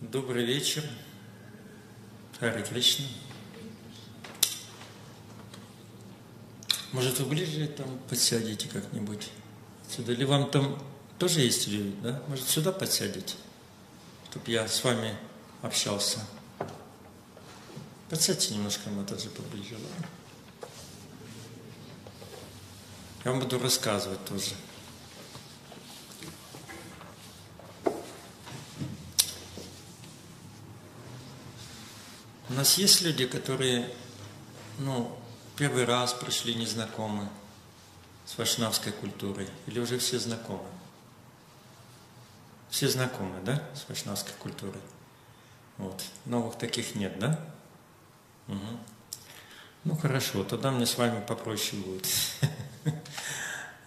Добрый вечер. Харе Кришна. Может, вы ближе там подсядете как-нибудь? Сюда. Или вам там тоже есть люди, да? Может, сюда подсядете? Чтобы я с вами общался. Подсядьте немножко на же поближе, ладно? Я вам буду рассказывать тоже. Нас есть люди, которые, ну, первый раз пришли незнакомы с вайшнавской культурой, или уже все знакомы? Все знакомы, да, с вайшнавской культурой? Вот. Новых таких нет, да? Угу. Ну хорошо, тогда мне с вами попроще будет.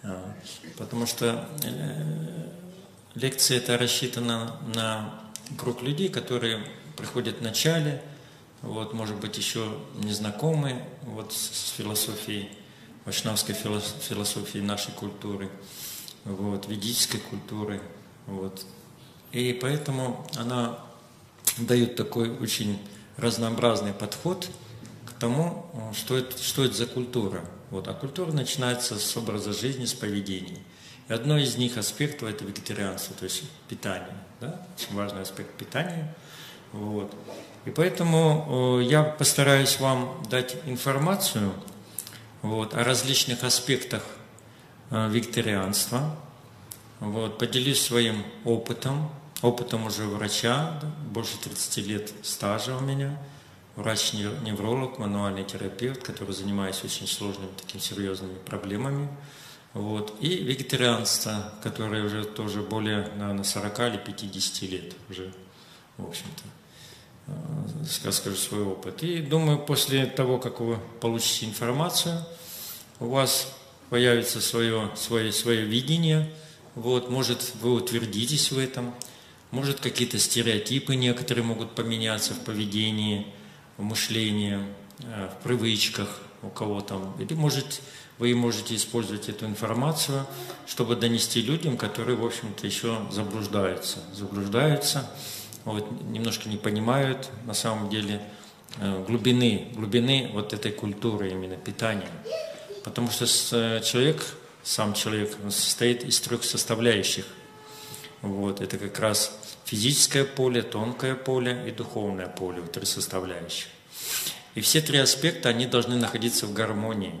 А, потому что э, лекция это рассчитана на круг людей, которые приходят в начале, вот, может быть, еще не знакомы вот, с философией, вайшнавской философией нашей культуры, вот, ведической культуры. Вот. И поэтому она дает такой очень разнообразный подход к тому, что это, что это за культура. Вот. А культура начинается с образа жизни, с поведения. И одно из них аспектов – это вегетарианство, то есть питание. Да? Очень важный аспект питания. Вот. И поэтому э, я постараюсь вам дать информацию вот, о различных аспектах э, викторианства. Вот, поделюсь своим опытом, опытом уже врача, больше 30 лет стажа у меня, врач-невролог, мануальный терапевт, который занимается очень сложными, такими серьезными проблемами. Вот. И вегетарианство, которое уже тоже более, наверное, 40 или 50 лет уже, в общем-то. Э, скажу свой опыт. И думаю, после того, как вы получите информацию, у вас появится свое, свое, свое видение, вот, может, вы утвердитесь в этом, может, какие-то стереотипы некоторые могут поменяться в поведении, в мышлении, э, в привычках у кого там. Или, может, вы можете использовать эту информацию, чтобы донести людям, которые, в общем-то, еще заблуждаются. Заблуждаются, вот, немножко не понимают на самом деле э, глубины, глубины вот этой культуры именно питания. Потому что э, человек, сам человек, состоит из трех составляющих. Вот, это как раз физическое поле, тонкое поле и духовное поле, вот три составляющих. И все три аспекта, они должны находиться в гармонии.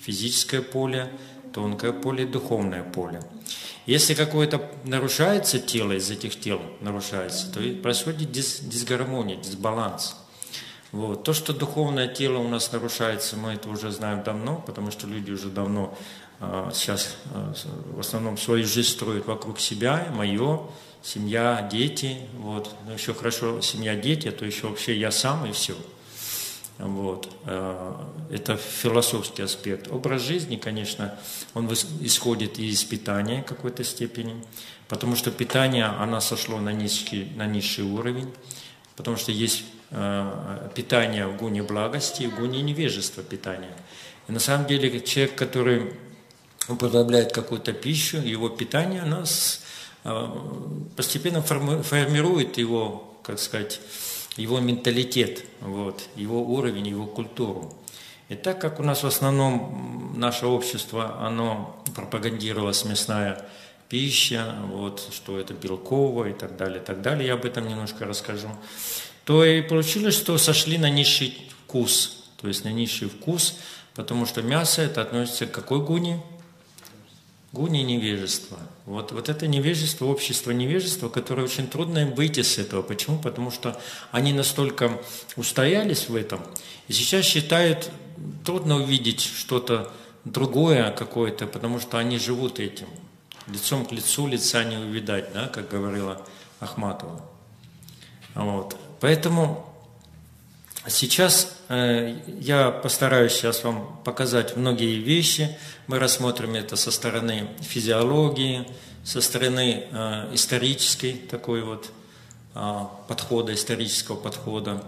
Физическое поле, тонкое поле и духовное поле. Если какое-то нарушается тело, из этих тел нарушается, то происходит дис, дисгармония, дисбаланс. Вот. То, что духовное тело у нас нарушается, мы это уже знаем давно, потому что люди уже давно э, сейчас э, в основном свою жизнь строят вокруг себя, мое, семья, дети. Вот. Но еще хорошо семья, дети, а то еще вообще я сам и все. Вот. Э, это философский аспект. Образ жизни, конечно, он исходит из питания какой-то степени, потому что питание, оно сошло на низкий, на низший уровень, потому что есть э, питание в гуне благости и в гуне невежества питания. И на самом деле человек, который употребляет какую-то пищу, его питание, оно э, постепенно формирует его, как сказать, его менталитет, вот, его уровень, его культуру. И так как у нас в основном наше общество, оно пропагандировалось мясная пища, вот, что это белковое и так далее, и так далее, я об этом немножко расскажу, то и получилось, что сошли на низший вкус, то есть на низший вкус, потому что мясо это относится к какой гуне? Гуни невежества. Вот, вот это невежество, общество невежества, которое очень трудно им выйти с этого. Почему? Потому что они настолько устоялись в этом, и сейчас считают, трудно увидеть что-то другое какое-то, потому что они живут этим. Лицом к лицу лица не увидать, да, как говорила Ахматова. Вот. Поэтому сейчас э, я постараюсь сейчас вам показать многие вещи, мы рассмотрим это со стороны физиологии, со стороны э, исторической такой вот э, подхода, исторического подхода,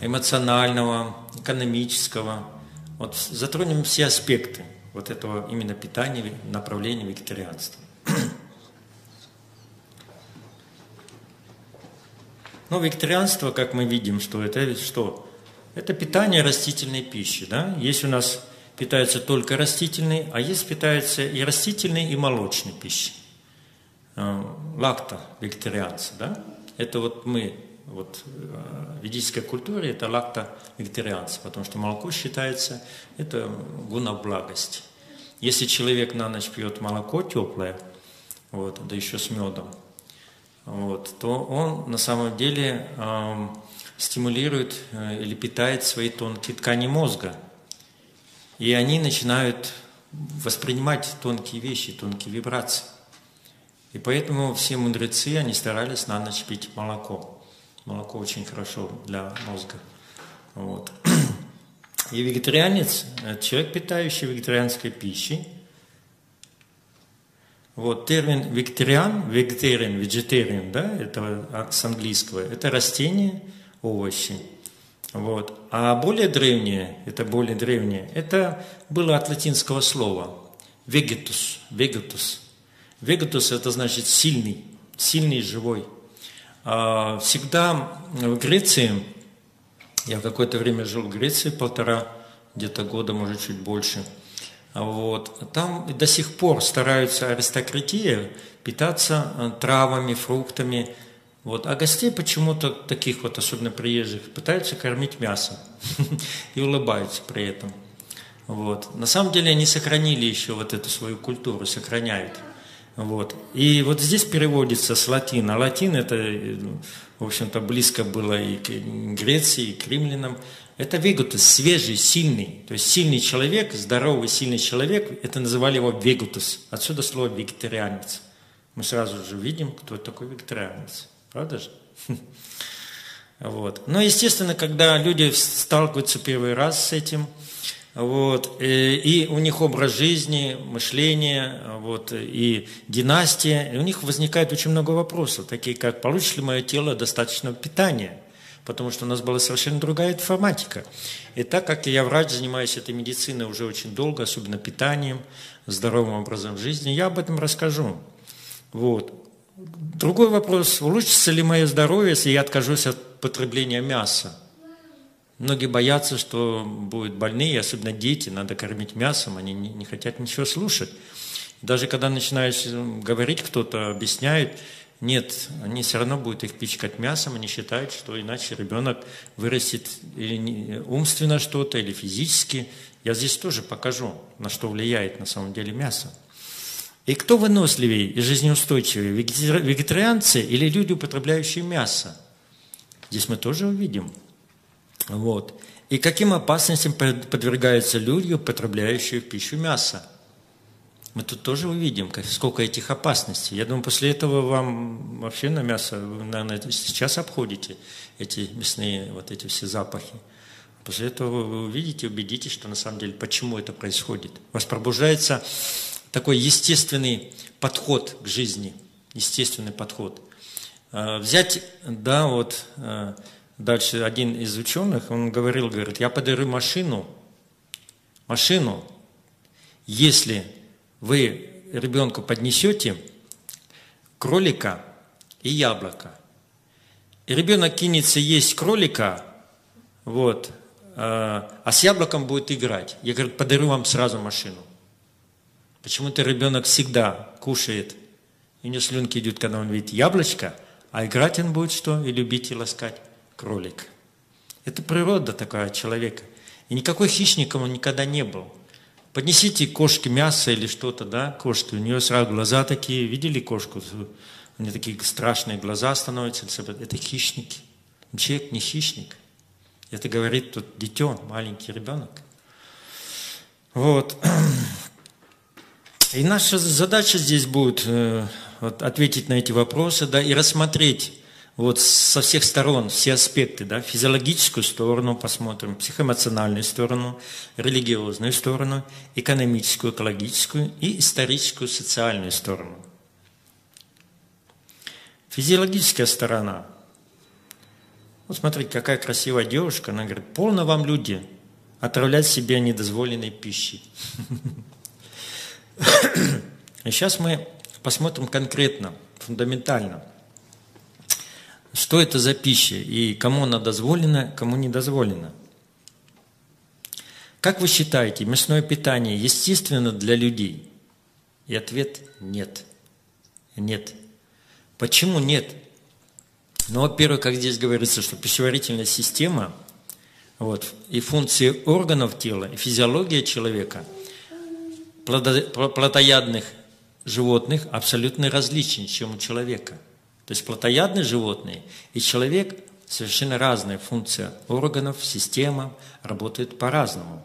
эмоционального, экономического. Вот затронем все аспекты вот этого именно питания, направления вегетарианства. Но вегетарианство, как мы видим, что это что? Это питание растительной пищи. Да? Есть у нас питается только растительной, а есть питается и растительной, и молочной пищей. Э, лакто вегетарианцы, да? Это вот мы, вот э, в ведической культуре это лакто вегетарианцы, потому что молоко считается, это гуна благости. Если человек на ночь пьет молоко теплое, вот, да еще с медом, вот, то он на самом деле э, стимулирует э, или питает свои тонкие ткани мозга. И они начинают воспринимать тонкие вещи, тонкие вибрации. И поэтому все мудрецы, они старались на ночь пить молоко. Молоко очень хорошо для мозга. Вот. И вегетарианец, человек, питающий вегетарианской пищей, вот термин вегетариан, вегетариан, vegetarian, да, это с английского, это растение, овощи. Вот. А более древнее, это более древнее, это было от латинского слова vegetus, vegetus. Vegetus это значит сильный, сильный, живой. А, всегда в Греции я какое-то время жил в Греции, полтора где-то года, может, чуть больше. Вот. Там до сих пор стараются аристократия питаться э, травами, фруктами. Вот. А гостей почему-то, таких вот, особенно приезжих, пытаются кормить мясом и улыбаются при этом. Вот. На самом деле они сохранили еще вот эту свою культуру, сохраняют. Вот. И вот здесь переводится с латина. Латин это, в общем-то, близко было и к Греции, и к римлянам. Это вегутус, свежий, сильный. То есть сильный человек, здоровый, сильный человек, это называли его вегутус. Отсюда слово вегетарианец. Мы сразу же видим, кто такой вегетарианец. Правда же? Вот. Но, естественно, когда люди сталкиваются первый раз с этим, вот, э, и у них образ жизни, мышление, вот, и династия, и у них возникает очень много вопросов, такие как, получит ли мое тело достаточно питания, потому что у нас была совершенно другая информатика. И так как я врач, занимаюсь этой медициной уже очень долго, особенно питанием, здоровым образом жизни, я об этом расскажу. Вот. Другой вопрос, улучшится ли мое здоровье, если я откажусь от потребления мяса? Многие боятся, что будут больные, особенно дети, надо кормить мясом, они не, хотят ничего слушать. Даже когда начинаешь э, говорить, кто-то объясняет, нет, они все равно будут их пичкать мясом, они считают, что иначе ребенок вырастет или умственно что-то, или физически. Я здесь тоже покажу, на что влияет на самом деле мясо. И кто выносливее и жизнеустойчивее, вегетарианцы или люди, употребляющие мясо? Здесь мы тоже увидим – вот. И каким опасностям подвергаются люди, употребляющие пищу мясо? Мы тут тоже увидим, сколько этих опасностей. Я думаю, после этого вам вообще на мясо, вы, наверное, сейчас обходите эти мясные, вот эти все запахи. После этого вы увидите, убедитесь, что на самом деле, почему это происходит. У вас пробуждается такой естественный подход к жизни, естественный подход. А, взять, да, вот а, Дальше один из ученых, он говорил, говорит, я подарю машину, машину, если вы ребенку поднесете кролика и яблоко. И ребенок кинется есть кролика, вот, а, а с яблоком будет играть. Я говорю, подарю вам сразу машину. Почему-то ребенок всегда кушает, и не слюнки идут, когда он видит яблочко, а играть он будет что? И любить и ласкать кролик. Это природа такая человека. И никакой хищником он никогда не был. Поднесите кошке мясо или что-то, да, кошке, у нее сразу глаза такие, видели кошку? У нее такие страшные глаза становятся. Это хищники. Человек не хищник. Это говорит тут дитё, маленький ребенок. Вот. И наша задача здесь будет э, вот, ответить на эти вопросы, да, и рассмотреть вот со всех сторон, все аспекты, да, физиологическую сторону посмотрим, психоэмоциональную сторону, религиозную сторону, экономическую, экологическую и историческую, социальную сторону. Физиологическая сторона. Вот смотрите, какая красивая девушка, она говорит, полно вам люди отравлять себя недозволенной пищей. И сейчас мы посмотрим конкретно, фундаментально – что это за пища и кому она дозволена, кому не дозволена. Как вы считаете, мясное питание естественно для людей? И ответ – нет. Нет. Почему нет? Ну, во-первых, как здесь говорится, что пищеварительная система вот, и функции органов тела, и физиология человека, плотоядных животных абсолютно различны, чем у человека. То есть плотоядные животные и человек совершенно разные функции органов, система работают по-разному.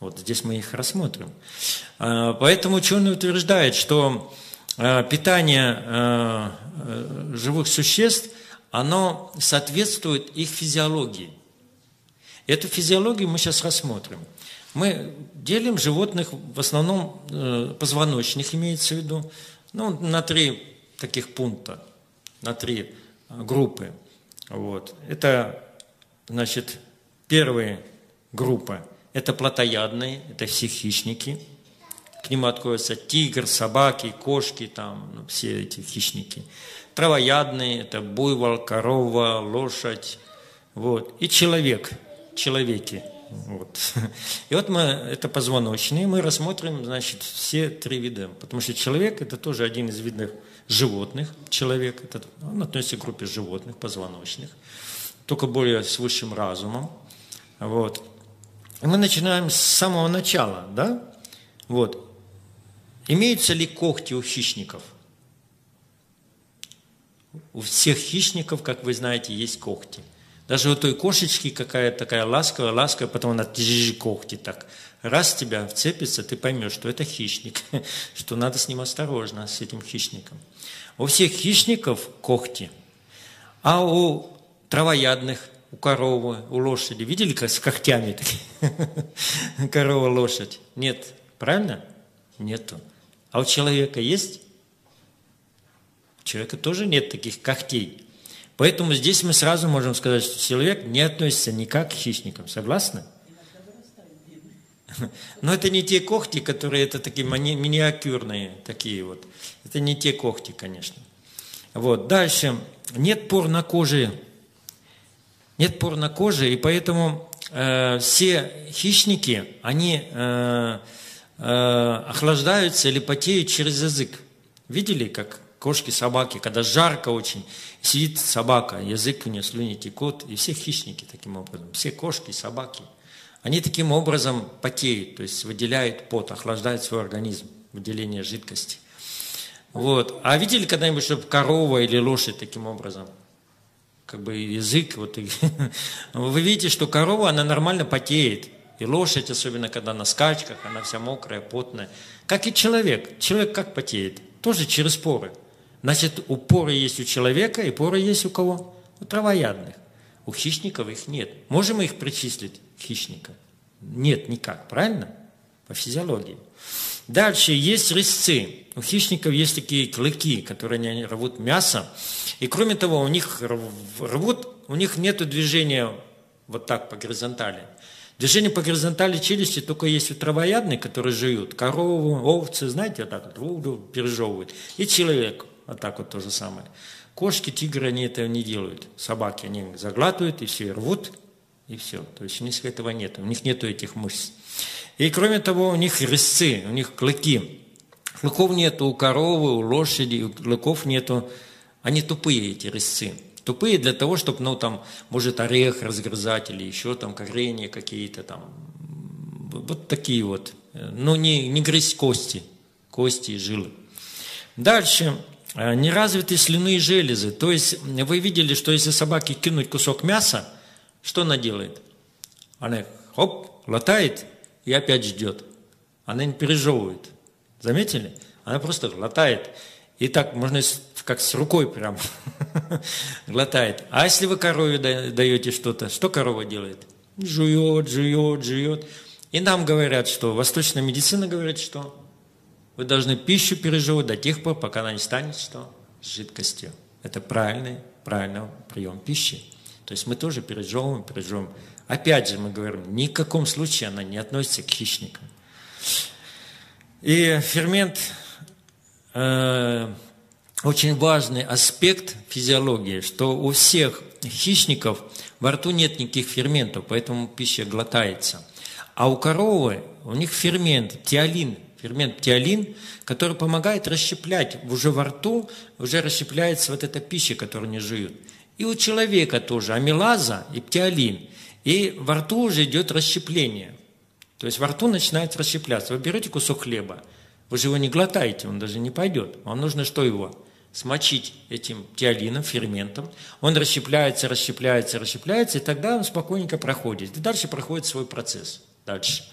Вот здесь мы их рассмотрим. А, поэтому ученые утверждают, что а, питание а, живых существ, оно соответствует их физиологии. Эту физиологию мы сейчас рассмотрим. Мы делим животных, в основном э, позвоночных имеется в виду, ну, на три таких пункта, на три группы. Вот. Это, значит, первая группа – это плотоядные, это все хищники. К ним относятся тигр, собаки, кошки, там, ну, все эти хищники. Травоядные – это буйвол, корова, лошадь. Вот. И человек, человеки – вот. И вот мы, это позвоночные, мы рассмотрим, значит, все три вида. Потому что человек – это тоже один из видных животных. Человек, это, он относится к группе животных, позвоночных, только более с высшим разумом. Вот. И мы начинаем с самого начала, да? Вот. Имеются ли когти у хищников? У всех хищников, как вы знаете, есть когти – даже у той кошечки какая-то такая ласковая, ласковая, потом она когти так. Раз тебя вцепится, ты поймешь, что это хищник, что надо с ним осторожно, с этим хищником. У всех хищников когти, а у травоядных, у коровы, у лошади, видели, как с когтями такие? Корова, лошадь. Нет. Правильно? Нету. А у человека есть? У человека тоже нет таких когтей. Поэтому здесь мы сразу можем сказать, что человек не относится никак к хищникам. Согласны? Но это не те когти, которые это такие миниатюрные, такие вот. Это не те когти, конечно. Вот. Дальше. Нет пор на коже. Нет пор на коже, и поэтому э, все хищники, они э, э, охлаждаются или потеют через язык. Видели, как кошки, собаки, когда жарко очень, сидит собака, язык у нее слюни текут, и все хищники таким образом, все кошки, собаки, они таким образом потеют, то есть выделяют пот, охлаждают свой организм, выделение жидкости. Вот. А видели когда-нибудь, чтобы корова или лошадь таким образом? Как бы язык, вот, вы видите, что корова, она нормально потеет. И лошадь, особенно когда на скачках, она вся мокрая, потная. Как и человек. Человек как потеет? Тоже через поры. Значит, упоры есть у человека, и поры есть у кого? У травоядных. У хищников их нет. Можем мы их причислить к хищникам? Нет, никак. Правильно? По физиологии. Дальше есть резцы. У хищников есть такие клыки, которые они рвут мясо. И кроме того, у них рвут, у них нет движения вот так по горизонтали. Движение по горизонтали челюсти только есть у травоядных, которые жуют. Корову, овцы, знаете, вот так вот пережевывают. И человек. Вот так вот то же самое. Кошки, тигры, они этого не делают. Собаки, они заглатывают и все, рвут, и все. То есть у них этого нет. У них нет этих мышц. И кроме того, у них резцы, у них клыки. Клыков нету у коровы, у лошади, у клыков нету. Они тупые, эти резцы. Тупые для того, чтобы, ну, там, может, орех разгрызать или еще там коренья какие-то там. Вот такие вот. Ну, не, не грызть кости, кости и жилы. Дальше Э, неразвитые слюнные железы. То есть вы видели, что если собаке кинуть кусок мяса, что она делает? Она хоп, латает и опять ждет. Она не пережевывает. Заметили? Она просто глотает. И так можно как с рукой прям глотает. А если вы корове даете что-то, что корова делает? Жует, жует, жует. И нам говорят, что восточная медицина говорит, что вы должны пищу переживать до тех пор, пока она не станет что? Жидкостью. Это правильный, правильный прием пищи. То есть мы тоже пережевываем, пережевываем. Опять же мы говорим, ни в каком случае она не относится к хищникам. И фермент э, очень важный аспект физиологии, что у всех хищников во рту нет никаких ферментов, поэтому пища глотается. А у коровы у них фермент, тиолин, фермент тиолин, который помогает расщеплять уже во рту, уже расщепляется вот эта пища, которую они жуют. И у человека тоже амилаза и птиолин. И во рту уже идет расщепление. То есть во рту начинает расщепляться. Вы берете кусок хлеба, вы же его не глотаете, он даже не пойдет. Вам нужно что его? Смочить этим тиолином, ферментом. Он расщепляется, расщепляется, расщепляется, и тогда он спокойненько проходит. И дальше проходит свой процесс. Дальше.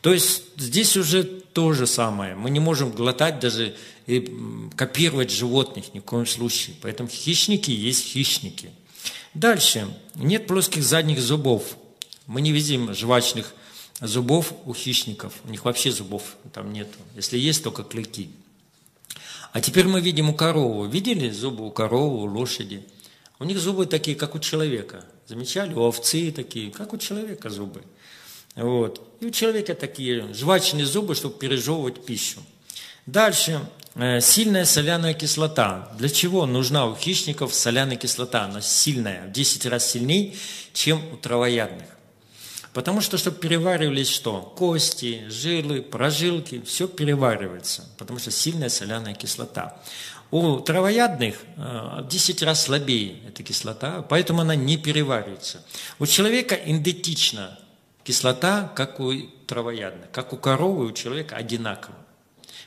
То есть здесь уже то же самое. Мы не можем глотать даже и копировать животных ни в коем случае. Поэтому хищники есть хищники. Дальше. Нет плоских задних зубов. Мы не видим жвачных зубов у хищников. У них вообще зубов там нет. Если есть, только клыки. А теперь мы видим у коровы. Видели зубы у коровы, у лошади? У них зубы такие, как у человека. Замечали? У овцы такие, как у человека зубы. Вот. И у человека такие жвачные зубы, чтобы пережевывать пищу. Дальше. Э, сильная соляная кислота. Для чего нужна у хищников соляная кислота? Она сильная, в 10 раз сильнее, чем у травоядных. Потому что, чтобы переваривались что? Кости, жилы, прожилки, все переваривается, потому что сильная соляная кислота. У травоядных э, в 10 раз слабее эта кислота, поэтому она не переваривается. У человека идентична кислота, как у травоядных, как у коровы, у человека одинаково.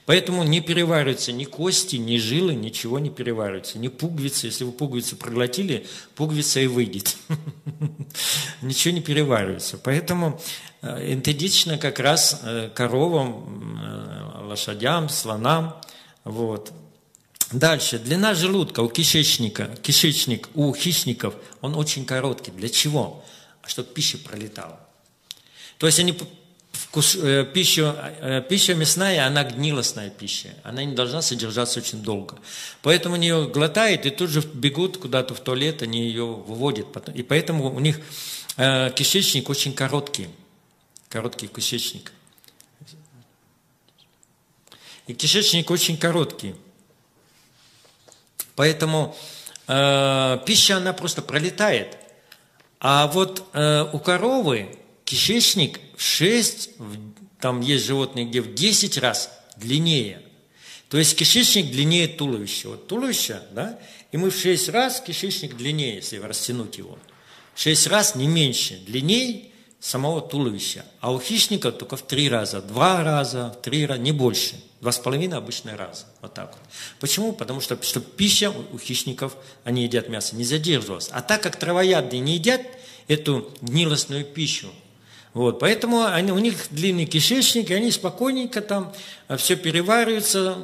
Поэтому не перевариваются ни кости, ни жилы, ничего не переваривается. Ни пуговицы. Если вы пуговицу проглотили, пуговица и выйдет. Ничего не переваривается. Поэтому энтедично как раз э, коровам, э, лошадям, слонам. Вот. Дальше. Длина желудка у кишечника, кишечник у хищников, он очень короткий. Для чего? Чтобы пища пролетала. То есть они вкус, э, пищу, э, пища мясная, она гнилостная пища. Она не должна содержаться очень долго. Поэтому они ее глотают и тут же бегут куда-то в туалет, они ее выводят. И поэтому у них э, кишечник очень короткий. Короткий кишечник. И кишечник очень короткий. Поэтому э, пища, она просто пролетает. А вот э, у коровы кишечник в 6, там есть животные, где в 10 раз длиннее. То есть кишечник длиннее туловища. Вот туловище, да, и мы в 6 раз кишечник длиннее, если растянуть его. В 6 раз не меньше, длиннее самого туловища. А у хищника только в 3 раза, 2 раза, в 3 раза, не больше. Два с половиной обычные раза. Вот так вот. Почему? Потому что, что пища у хищников, они едят мясо, не задерживалась. А так как травоядные не едят эту гнилостную пищу, вот, поэтому они, у них длинный кишечник, и они спокойненько там а, все перевариваются,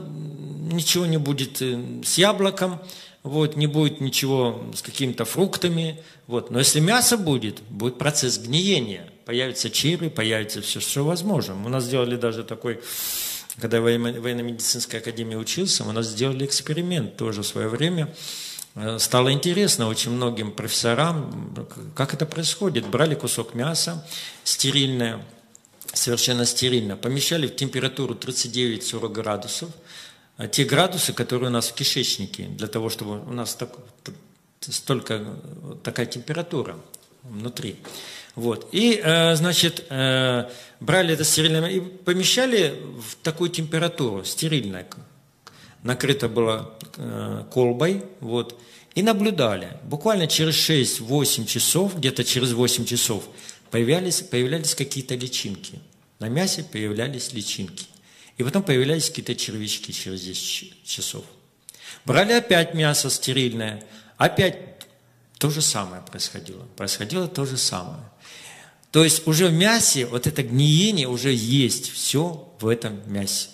ничего не будет э, с яблоком, вот, не будет ничего с какими-то фруктами. Вот. Но если мясо будет, будет процесс гниения. Появятся черви, появится все, что возможно. У нас сделали даже такой, когда я в военно-медицинской академии учился, у нас сделали эксперимент тоже в свое время – стало интересно очень многим профессорам, как это происходит. Брали кусок мяса стерильное, совершенно стерильно, помещали в температуру 39-40 градусов, а те градусы, которые у нас в кишечнике, для того, чтобы у нас так, столько такая температура внутри. Вот. И, э, значит, э, брали это стерильное и помещали в такую температуру, стерильную. Накрыто было колбой, вот, и наблюдали. Буквально через 6-8 часов, где-то через 8 часов, появлялись, появлялись какие-то личинки. На мясе появлялись личинки. И потом появлялись какие-то червячки через 10 часов. Брали опять мясо стерильное, опять то же самое происходило. Происходило то же самое. То есть уже в мясе вот это гниение уже есть все в этом мясе.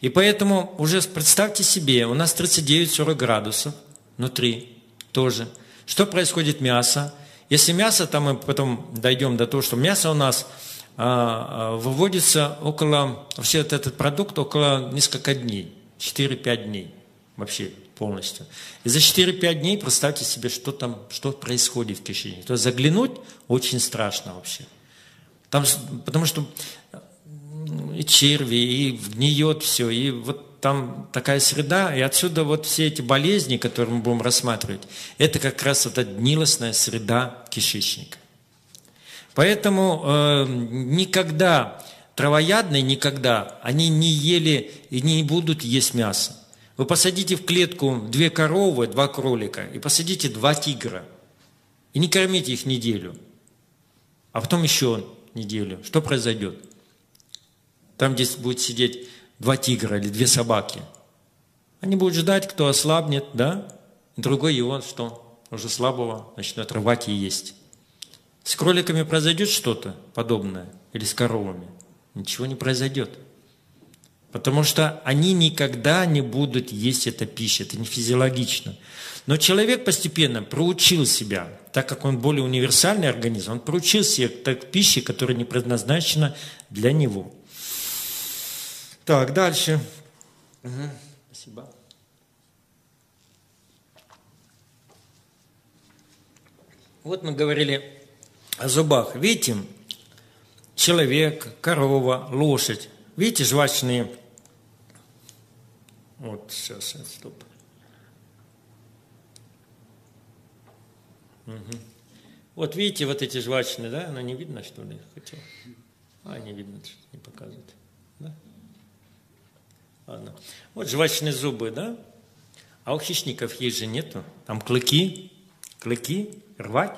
И поэтому уже представьте себе, у нас 39-40 градусов – внутри тоже. Что происходит мясо? Если мясо, там мы потом дойдем до того, что мясо у нас а, а, выводится около, вообще этот продукт около несколько дней, 4-5 дней вообще полностью. И за 4-5 дней представьте себе, что там, что происходит в кишечнике. То есть заглянуть очень страшно вообще. Там, потому что и черви, и гниет все, и вот там такая среда, и отсюда вот все эти болезни, которые мы будем рассматривать, это как раз эта гнилостная среда кишечника. Поэтому э, никогда травоядные никогда, они не ели и не будут есть мясо. Вы посадите в клетку две коровы, два кролика, и посадите два тигра, и не кормите их неделю, а потом еще неделю. Что произойдет? Там, где будет сидеть два тигра или две собаки. Они будут ждать, кто ослабнет, да? Другой его, что уже слабого начнет рвать и есть. С кроликами произойдет что-то подобное или с коровами? Ничего не произойдет. Потому что они никогда не будут есть эту пищу, это не физиологично. Но человек постепенно проучил себя, так как он более универсальный организм, он проучил себя к пище, которая не предназначена для него. Так, дальше. Угу. Спасибо. Вот мы говорили о зубах. Видите, человек, корова, лошадь. Видите, жвачные... Вот, сейчас, стоп. Угу. Вот видите, вот эти жвачные, да? Оно не видно, что ли? Хотел. А, не видно, что не показывает. Ладно. Вот жвачные зубы, да? А у хищников есть же нету. Там клыки, клыки, рвать.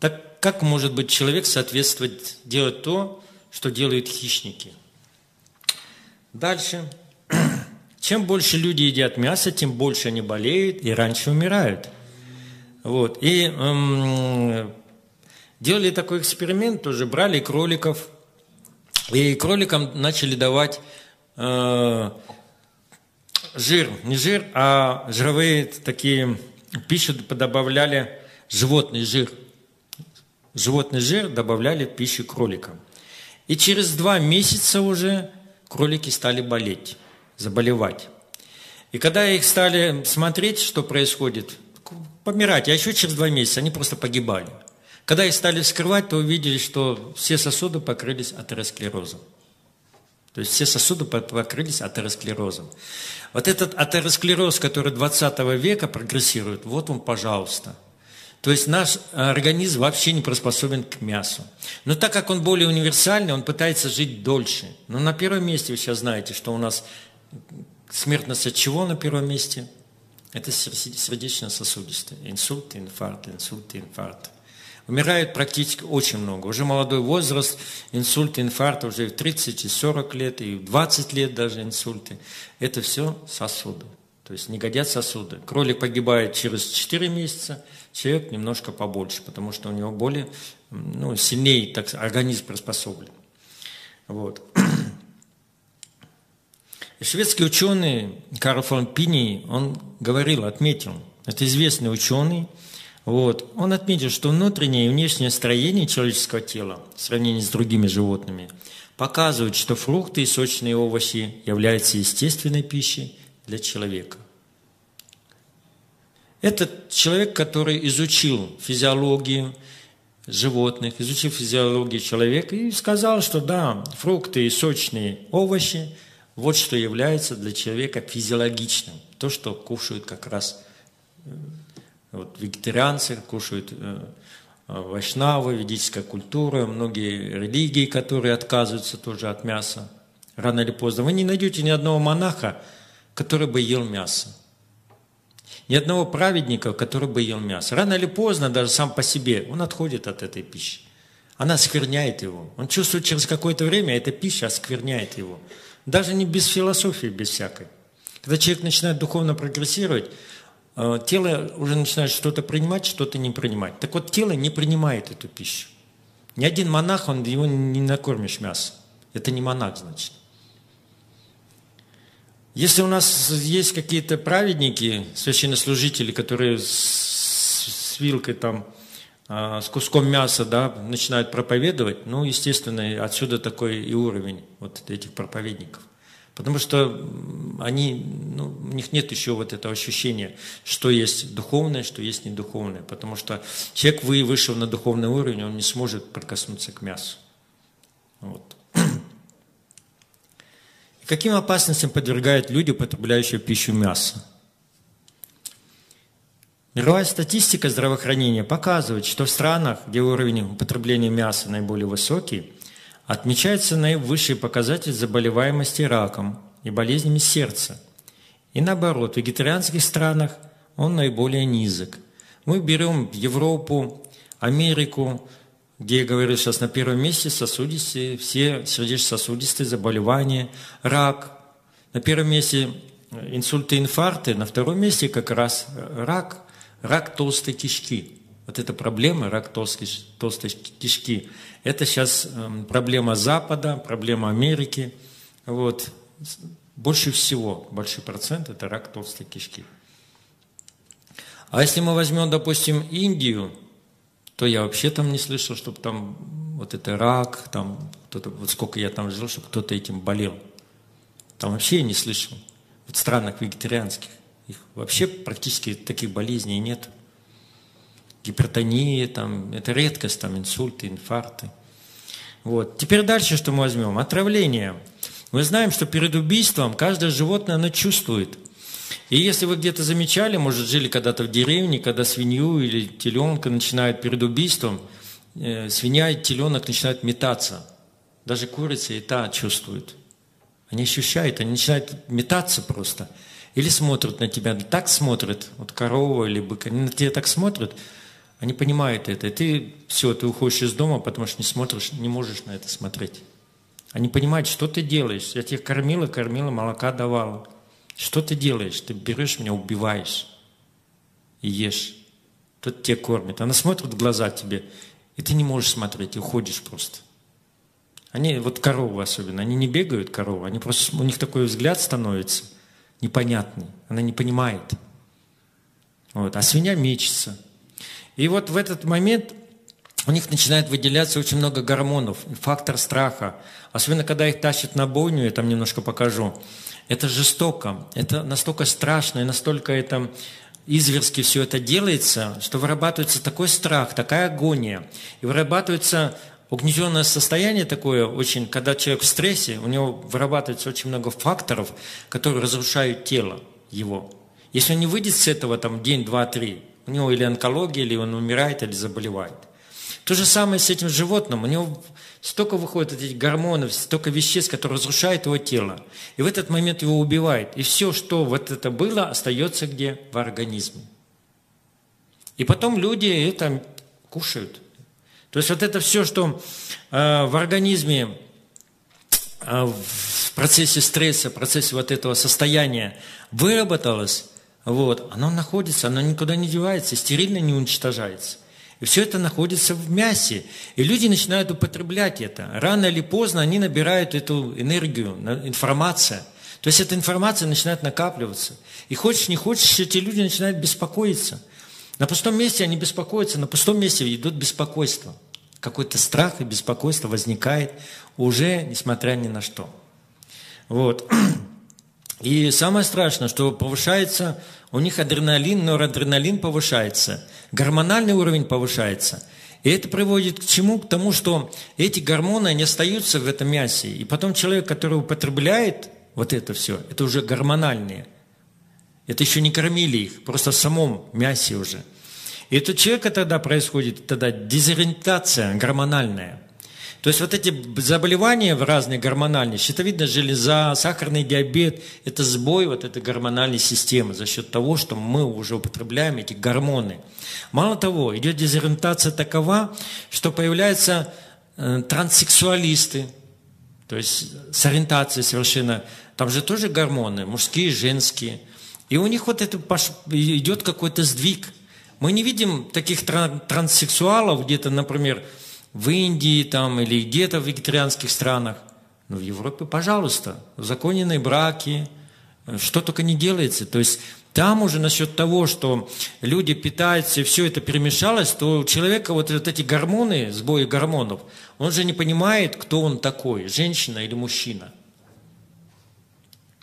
Так как может быть человек соответствовать, делать то, что делают хищники? Дальше. Чем больше люди едят мясо, тем больше они болеют и раньше умирают. Вот. И эм, делали такой эксперимент, тоже брали кроликов, и кроликам начали давать э, жир, не жир, а жировые такие пищу добавляли животный жир – животный жир добавляли в пищу кроликам. И через два месяца уже кролики стали болеть, заболевать. И когда их стали смотреть, что происходит, помирать, а еще через два месяца они просто погибали. Когда их стали вскрывать, то увидели, что все сосуды покрылись атеросклерозом. То есть все сосуды покрылись атеросклерозом. Вот этот атеросклероз, который 20 века прогрессирует, вот он, пожалуйста – то есть наш организм вообще не приспособен к мясу. Но так как он более универсальный, он пытается жить дольше. Но на первом месте вы сейчас знаете, что у нас смертность от чего на первом месте? Это сердечно-сосудистые. Инсульт, инфаркт, инсульт, инфаркт. Умирает практически очень много. Уже молодой возраст, инсульт, инфаркт уже в 30 и 40 лет, и в 20 лет даже инсульты. Это все сосуды. То есть не годят сосуды. Кролик погибает через 4 месяца, человек немножко побольше, потому что у него более, ну, сильнее так, организм приспособлен. Вот. шведский ученый Карл фон Пини, он говорил, отметил, это известный ученый, вот, он отметил, что внутреннее и внешнее строение человеческого тела в сравнении с другими животными показывают, что фрукты и сочные овощи являются естественной пищей для человека. Этот человек, который изучил физиологию животных, изучил физиологию человека и сказал, что да, фрукты и сочные овощи – вот что является для человека физиологичным. То, что кушают как раз э, вот, вегетарианцы, кушают э, вайшнавы, ведическая культура, многие религии, которые отказываются тоже от мяса. Рано или поздно вы не найдете ни одного монаха, который бы ел мясо ни одного праведника, который бы ел мясо. Рано или поздно, даже сам по себе, он отходит от этой пищи. Она оскверняет его. Он чувствует через какое-то время, эта пища оскверняет его. Даже не без философии, без всякой. Когда человек начинает духовно прогрессировать, тело уже начинает что-то принимать, что-то не принимать. Так вот, тело не принимает эту пищу. Ни один монах, он его не накормишь мясом. Это не монах, значит. Если у нас есть какие-то праведники, священнослужители, которые с, вилкой там, а, с куском мяса, да, начинают проповедовать, ну, естественно, отсюда такой и уровень вот этих проповедников. Потому что они, ну, у них нет еще вот этого ощущения, что есть духовное, что есть недуховное. Потому что человек, вы вышел на духовный уровень, он не сможет прикоснуться к мясу. Вот. Каким опасностям подвергают люди, употребляющие пищу мяса? Мировая статистика здравоохранения показывает, что в странах, где уровень употребления мяса наиболее высокий, отмечается наивысший показатель заболеваемости раком и болезнями сердца. И наоборот, в вегетарианских странах он наиболее низок. Мы берем Европу, Америку, где я говорю сейчас на первом месте сосудистые, все сердечно-сосудистые заболевания, рак. На первом месте инсульты, инфаркты, на втором месте как раз рак, рак толстой кишки. Вот эта проблема, рак толстой, толстой кишки, это сейчас эм, проблема Запада, проблема Америки. Вот. Больше всего, большой процент – это рак толстой кишки. А если мы возьмем, допустим, Индию, то я вообще там не слышал, чтобы там вот это рак, там кто-то, вот сколько я там жил, чтобы кто-то этим болел. Там вообще я не слышал. Вот в странах вегетарианских их вообще практически таких болезней нет. Гипертония, там, это редкость, там, инсульты, инфаркты. Вот. Теперь дальше что мы возьмем? Отравление. Мы знаем, что перед убийством каждое животное, оно чувствует – и если вы где-то замечали, может, жили когда-то в деревне, когда свинью или теленка начинают перед убийством, э, свинья и теленок начинают метаться. Даже курица и та чувствуют. Они ощущают, они начинают метаться просто. Или смотрят на тебя, так смотрят, вот корова или бык, они на тебя так смотрят, они понимают это. И ты все, ты уходишь из дома, потому что не смотришь, не можешь на это смотреть. Они понимают, что ты делаешь. Я тебя кормила, кормила, молока давала. Что ты делаешь? Ты берешь меня, убиваешь и ешь. Тот тебя кормит. Она смотрит в глаза тебе, и ты не можешь смотреть, и уходишь просто. Они, вот коровы особенно, они не бегают коровы, они просто, у них такой взгляд становится непонятный. Она не понимает. Вот. А свинья мечется. И вот в этот момент у них начинает выделяться очень много гормонов, фактор страха. Особенно, когда их тащат на бойню, я там немножко покажу. Это жестоко, это настолько страшно и настолько это изверски все это делается, что вырабатывается такой страх, такая агония. И вырабатывается угнетенное состояние такое, очень, когда человек в стрессе, у него вырабатывается очень много факторов, которые разрушают тело его. Если он не выйдет с этого там день, два, три, у него или онкология, или он умирает, или заболевает. То же самое с этим животным. У него столько выходит этих гормонов, столько веществ, которые разрушают его тело. И в этот момент его убивает. И все, что вот это было, остается где? В организме. И потом люди это кушают. То есть вот это все, что э, в организме э, в процессе стресса, в процессе вот этого состояния выработалось, вот, оно находится, оно никуда не девается, стерильно не уничтожается. И все это находится в мясе. И люди начинают употреблять это. Рано или поздно они набирают эту энергию, информацию. То есть эта информация начинает накапливаться. И хочешь, не хочешь, эти люди начинают беспокоиться. На пустом месте они беспокоятся, на пустом месте идут беспокойство. Какой-то страх и беспокойство возникает уже несмотря ни на что. Вот. И самое страшное, что повышается у них адреналин, норадреналин повышается, гормональный уровень повышается. И это приводит к чему? К тому, что эти гормоны, они остаются в этом мясе. И потом человек, который употребляет вот это все, это уже гормональные. Это еще не кормили их, просто в самом мясе уже. И у человека тогда происходит тогда дезориентация гормональная. То есть вот эти заболевания в разные гормональные, щитовидная железа, сахарный диабет, это сбой вот этой гормональной системы за счет того, что мы уже употребляем эти гормоны. Мало того, идет дезориентация такова, что появляются э, транссексуалисты, то есть с ориентацией совершенно, там же тоже гормоны, мужские, женские. И у них вот это идет какой-то сдвиг. Мы не видим таких транссексуалов где-то, например, в Индии там, или где-то в вегетарианских странах. Но в Европе, пожалуйста, законенные браки, что только не делается. То есть там уже насчет того, что люди питаются, и все это перемешалось, то у человека вот, вот эти гормоны, сбои гормонов, он же не понимает, кто он такой, женщина или мужчина.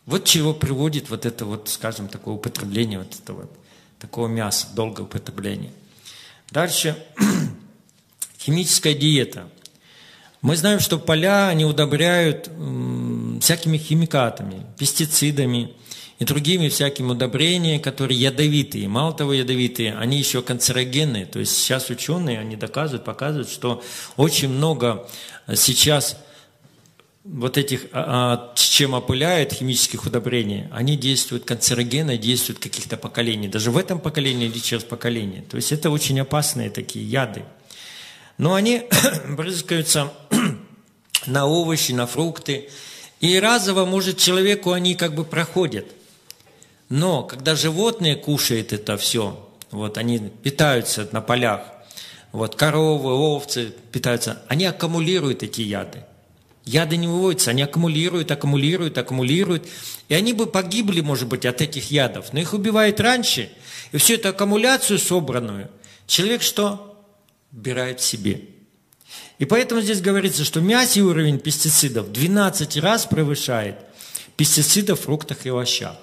Вот чего приводит вот это вот, скажем, такое употребление вот этого такого мяса, долгое употребление. Дальше Химическая диета. Мы знаем, что поля, они удобряют всякими химикатами, пестицидами и другими всякими удобрениями, которые ядовитые. Мало того, ядовитые, они еще канцерогенные. То есть сейчас ученые, они доказывают, показывают, что очень много сейчас вот этих, а, а, чем опыляют химических удобрений, они действуют канцерогенно, действуют каких-то поколений, даже в этом поколении или через поколение. То есть это очень опасные такие яды. Но они брызгаются на овощи, на фрукты, и разово, может, человеку они как бы проходят. Но когда животные кушают это все, вот они питаются на полях, вот коровы, овцы питаются, они аккумулируют эти яды. Яды не выводятся, они аккумулируют, аккумулируют, аккумулируют. И они бы погибли, может быть, от этих ядов. Но их убивают раньше. И всю эту аккумуляцию собранную человек что? Убирает в себе. И поэтому здесь говорится, что в мясе уровень пестицидов 12 раз превышает пестициды в фруктах и овощах.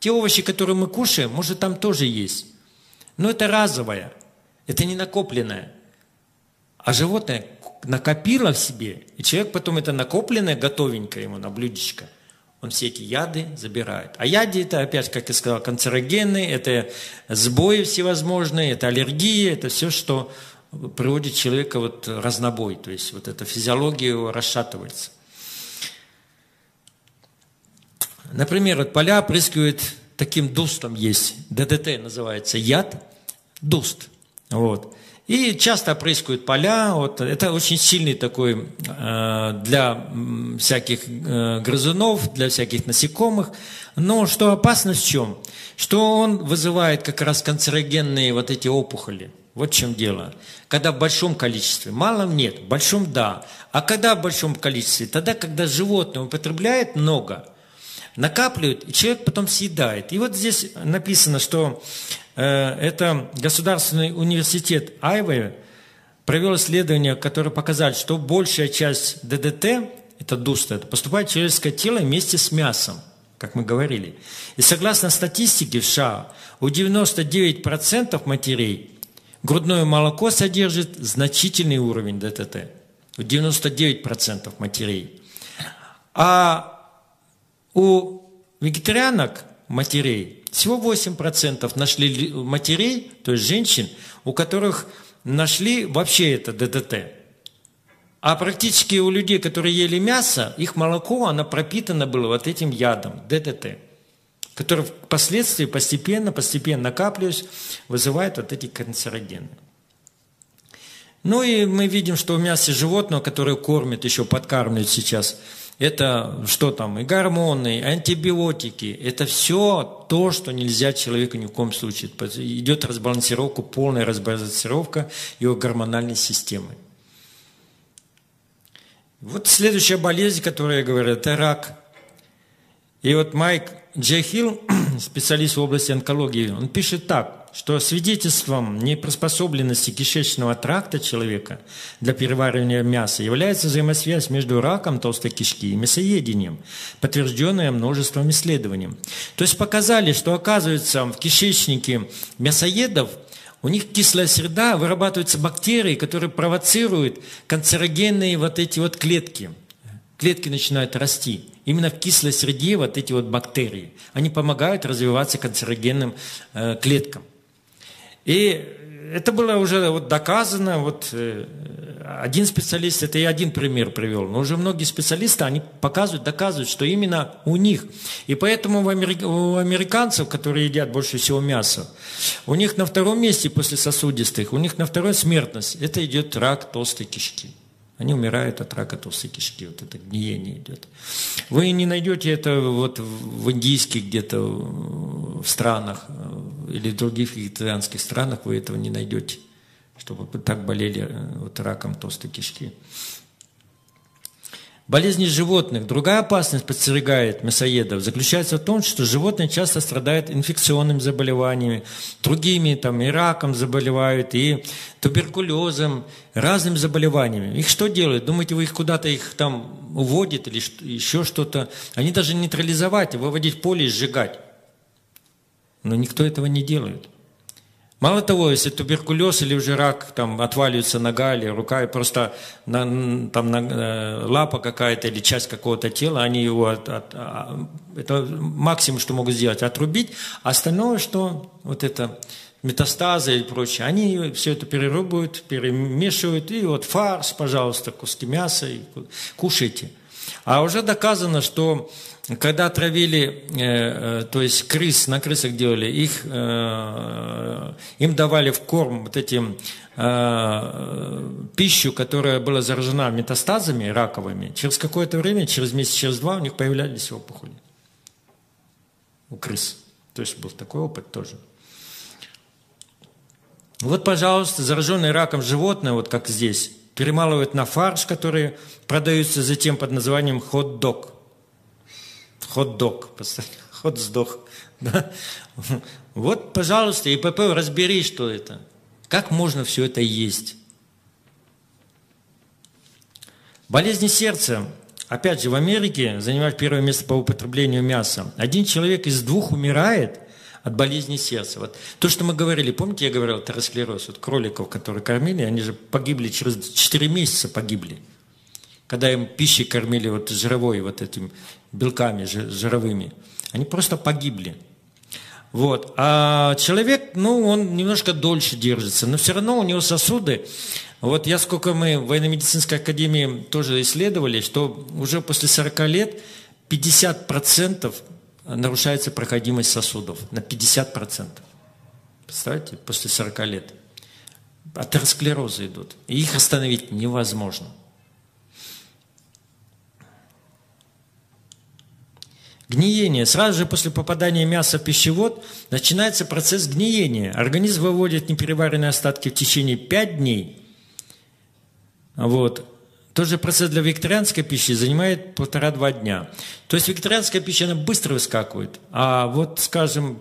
Те овощи, которые мы кушаем, может, там тоже есть. Но это разовое, это не накопленное. А животное накопило в себе, и человек потом это накопленное, готовенькое ему на блюдечко, он все эти яды забирает. А яды это, опять, как я сказал, канцерогенные, это сбои всевозможные, это аллергии, это все, что приводит человека вот разнобой, то есть вот эта физиология его расшатывается. Например, вот поля опрыскивают таким дустом есть, ДДТ называется, яд, дуст. Вот. И часто опрыскивают поля. Вот. Это очень сильный такой э, для всяких э, грызунов, для всяких насекомых. Но что опасность в чем? Что он вызывает как раз канцерогенные вот эти опухоли. Вот в чем дело. Когда в большом количестве. Малом нет, в большом да. А когда в большом количестве? Тогда, когда животное употребляет много, накапливает, и человек потом съедает. И вот здесь написано, что э, это Государственный университет Айвы провел исследование, которое показало, что большая часть ДДТ, это дуста, это поступает в человеческое тело вместе с мясом, как мы говорили. И согласно статистике в США, у 99% матерей грудное молоко содержит значительный уровень ДТТ. У 99% матерей. А у вегетарианок матерей всего 8% нашли матерей, то есть женщин, у которых нашли вообще это ДДТ. А практически у людей, которые ели мясо, их молоко, оно пропитано было вот этим ядом, ДДТ, который впоследствии постепенно, постепенно накапливаясь, вызывает вот эти канцерогены. Ну и мы видим, что в мясе животного, которое кормят, еще подкармливают сейчас – это что там, и гормоны, и антибиотики, это все то, что нельзя человеку ни в коем случае. Идет разбалансировка, полная разбалансировка его гормональной системы. Вот следующая болезнь, которую я говорю, это рак. И вот Майк Джей Хилл, специалист в области онкологии, он пишет так что свидетельством неприспособленности кишечного тракта человека для переваривания мяса является взаимосвязь между раком толстой кишки и мясоедением, подтвержденная множеством исследований. То есть показали, что оказывается в кишечнике мясоедов у них кислая среда, вырабатываются бактерии, которые провоцируют канцерогенные вот эти вот клетки. Клетки начинают расти. Именно в кислой среде вот эти вот бактерии. Они помогают развиваться канцерогенным э, клеткам. И это было уже вот доказано, вот э, один специалист, это я один пример привел, но уже многие специалисты, они показывают, доказывают, что именно у них. И поэтому у, американцев, которые едят больше всего мяса, у них на втором месте после сосудистых, у них на второй смертность, это идет рак толстой кишки. Они умирают от рака толстой кишки, вот это гниение идет. Вы не найдете это вот в индийских где-то в странах э, или в других вегетарианских странах, вы этого не найдете, чтобы так болели э, вот раком толстой кишки. Болезни животных. Другая опасность подстерегает мясоедов заключается в том, что животные часто страдают инфекционными заболеваниями, другими, там, и раком заболевают, и туберкулезом, разными заболеваниями. Их что делают? Думаете, вы их куда-то их там уводят или еще что-то? Они даже нейтрализовать, выводить в поле и сжигать. Но никто этого не делает. Мало того, если туберкулез или уже рак, там отваливается нога или рука, и просто на, там на, э, лапа какая-то или часть какого-то тела, они его от, от, а, это максимум, что могут сделать, отрубить. А остальное, что вот это метастазы и прочее, они все это перерубают, перемешивают, и вот фарс, пожалуйста, куски мяса, и кушайте. А уже доказано, что когда травили, э, э, то есть крыс, на крысах делали, их, э, им давали в корм вот этим пищу, которая была заражена метастазами раковыми, через какое-то время, через месяц, через два у них появлялись опухоли. У крыс. То есть был такой опыт тоже. Вот, пожалуйста, зараженные раком животное, вот как здесь, перемалывают на фарш, который продается затем под названием хот-дог. Хот-дог, хот-сдох. Да? Вот, пожалуйста, ИПП, разбери, что это. Как можно все это есть? Болезни сердца. Опять же, в Америке занимают первое место по употреблению мяса. Один человек из двух умирает от болезни сердца. Вот то, что мы говорили, помните, я говорил, атеросклероз, вот кроликов, которые кормили, они же погибли через 4 месяца погибли. Когда им пищей кормили вот жировой, вот этим белками жировыми. Они просто погибли. Вот. А человек, ну, он немножко дольше держится, но все равно у него сосуды. Вот я сколько мы в военно-медицинской академии тоже исследовали, что уже после 40 лет 50% нарушается проходимость сосудов. На 50%. Представляете, после 40 лет. Атеросклерозы идут. И их остановить невозможно. Гниение. Сразу же после попадания мяса в пищевод начинается процесс гниения. Организм выводит непереваренные остатки в течение 5 дней. Вот. Тот же процесс для вегетарианской пищи занимает полтора-два дня. То есть вегетарианская пища, она быстро выскакивает. А вот, скажем,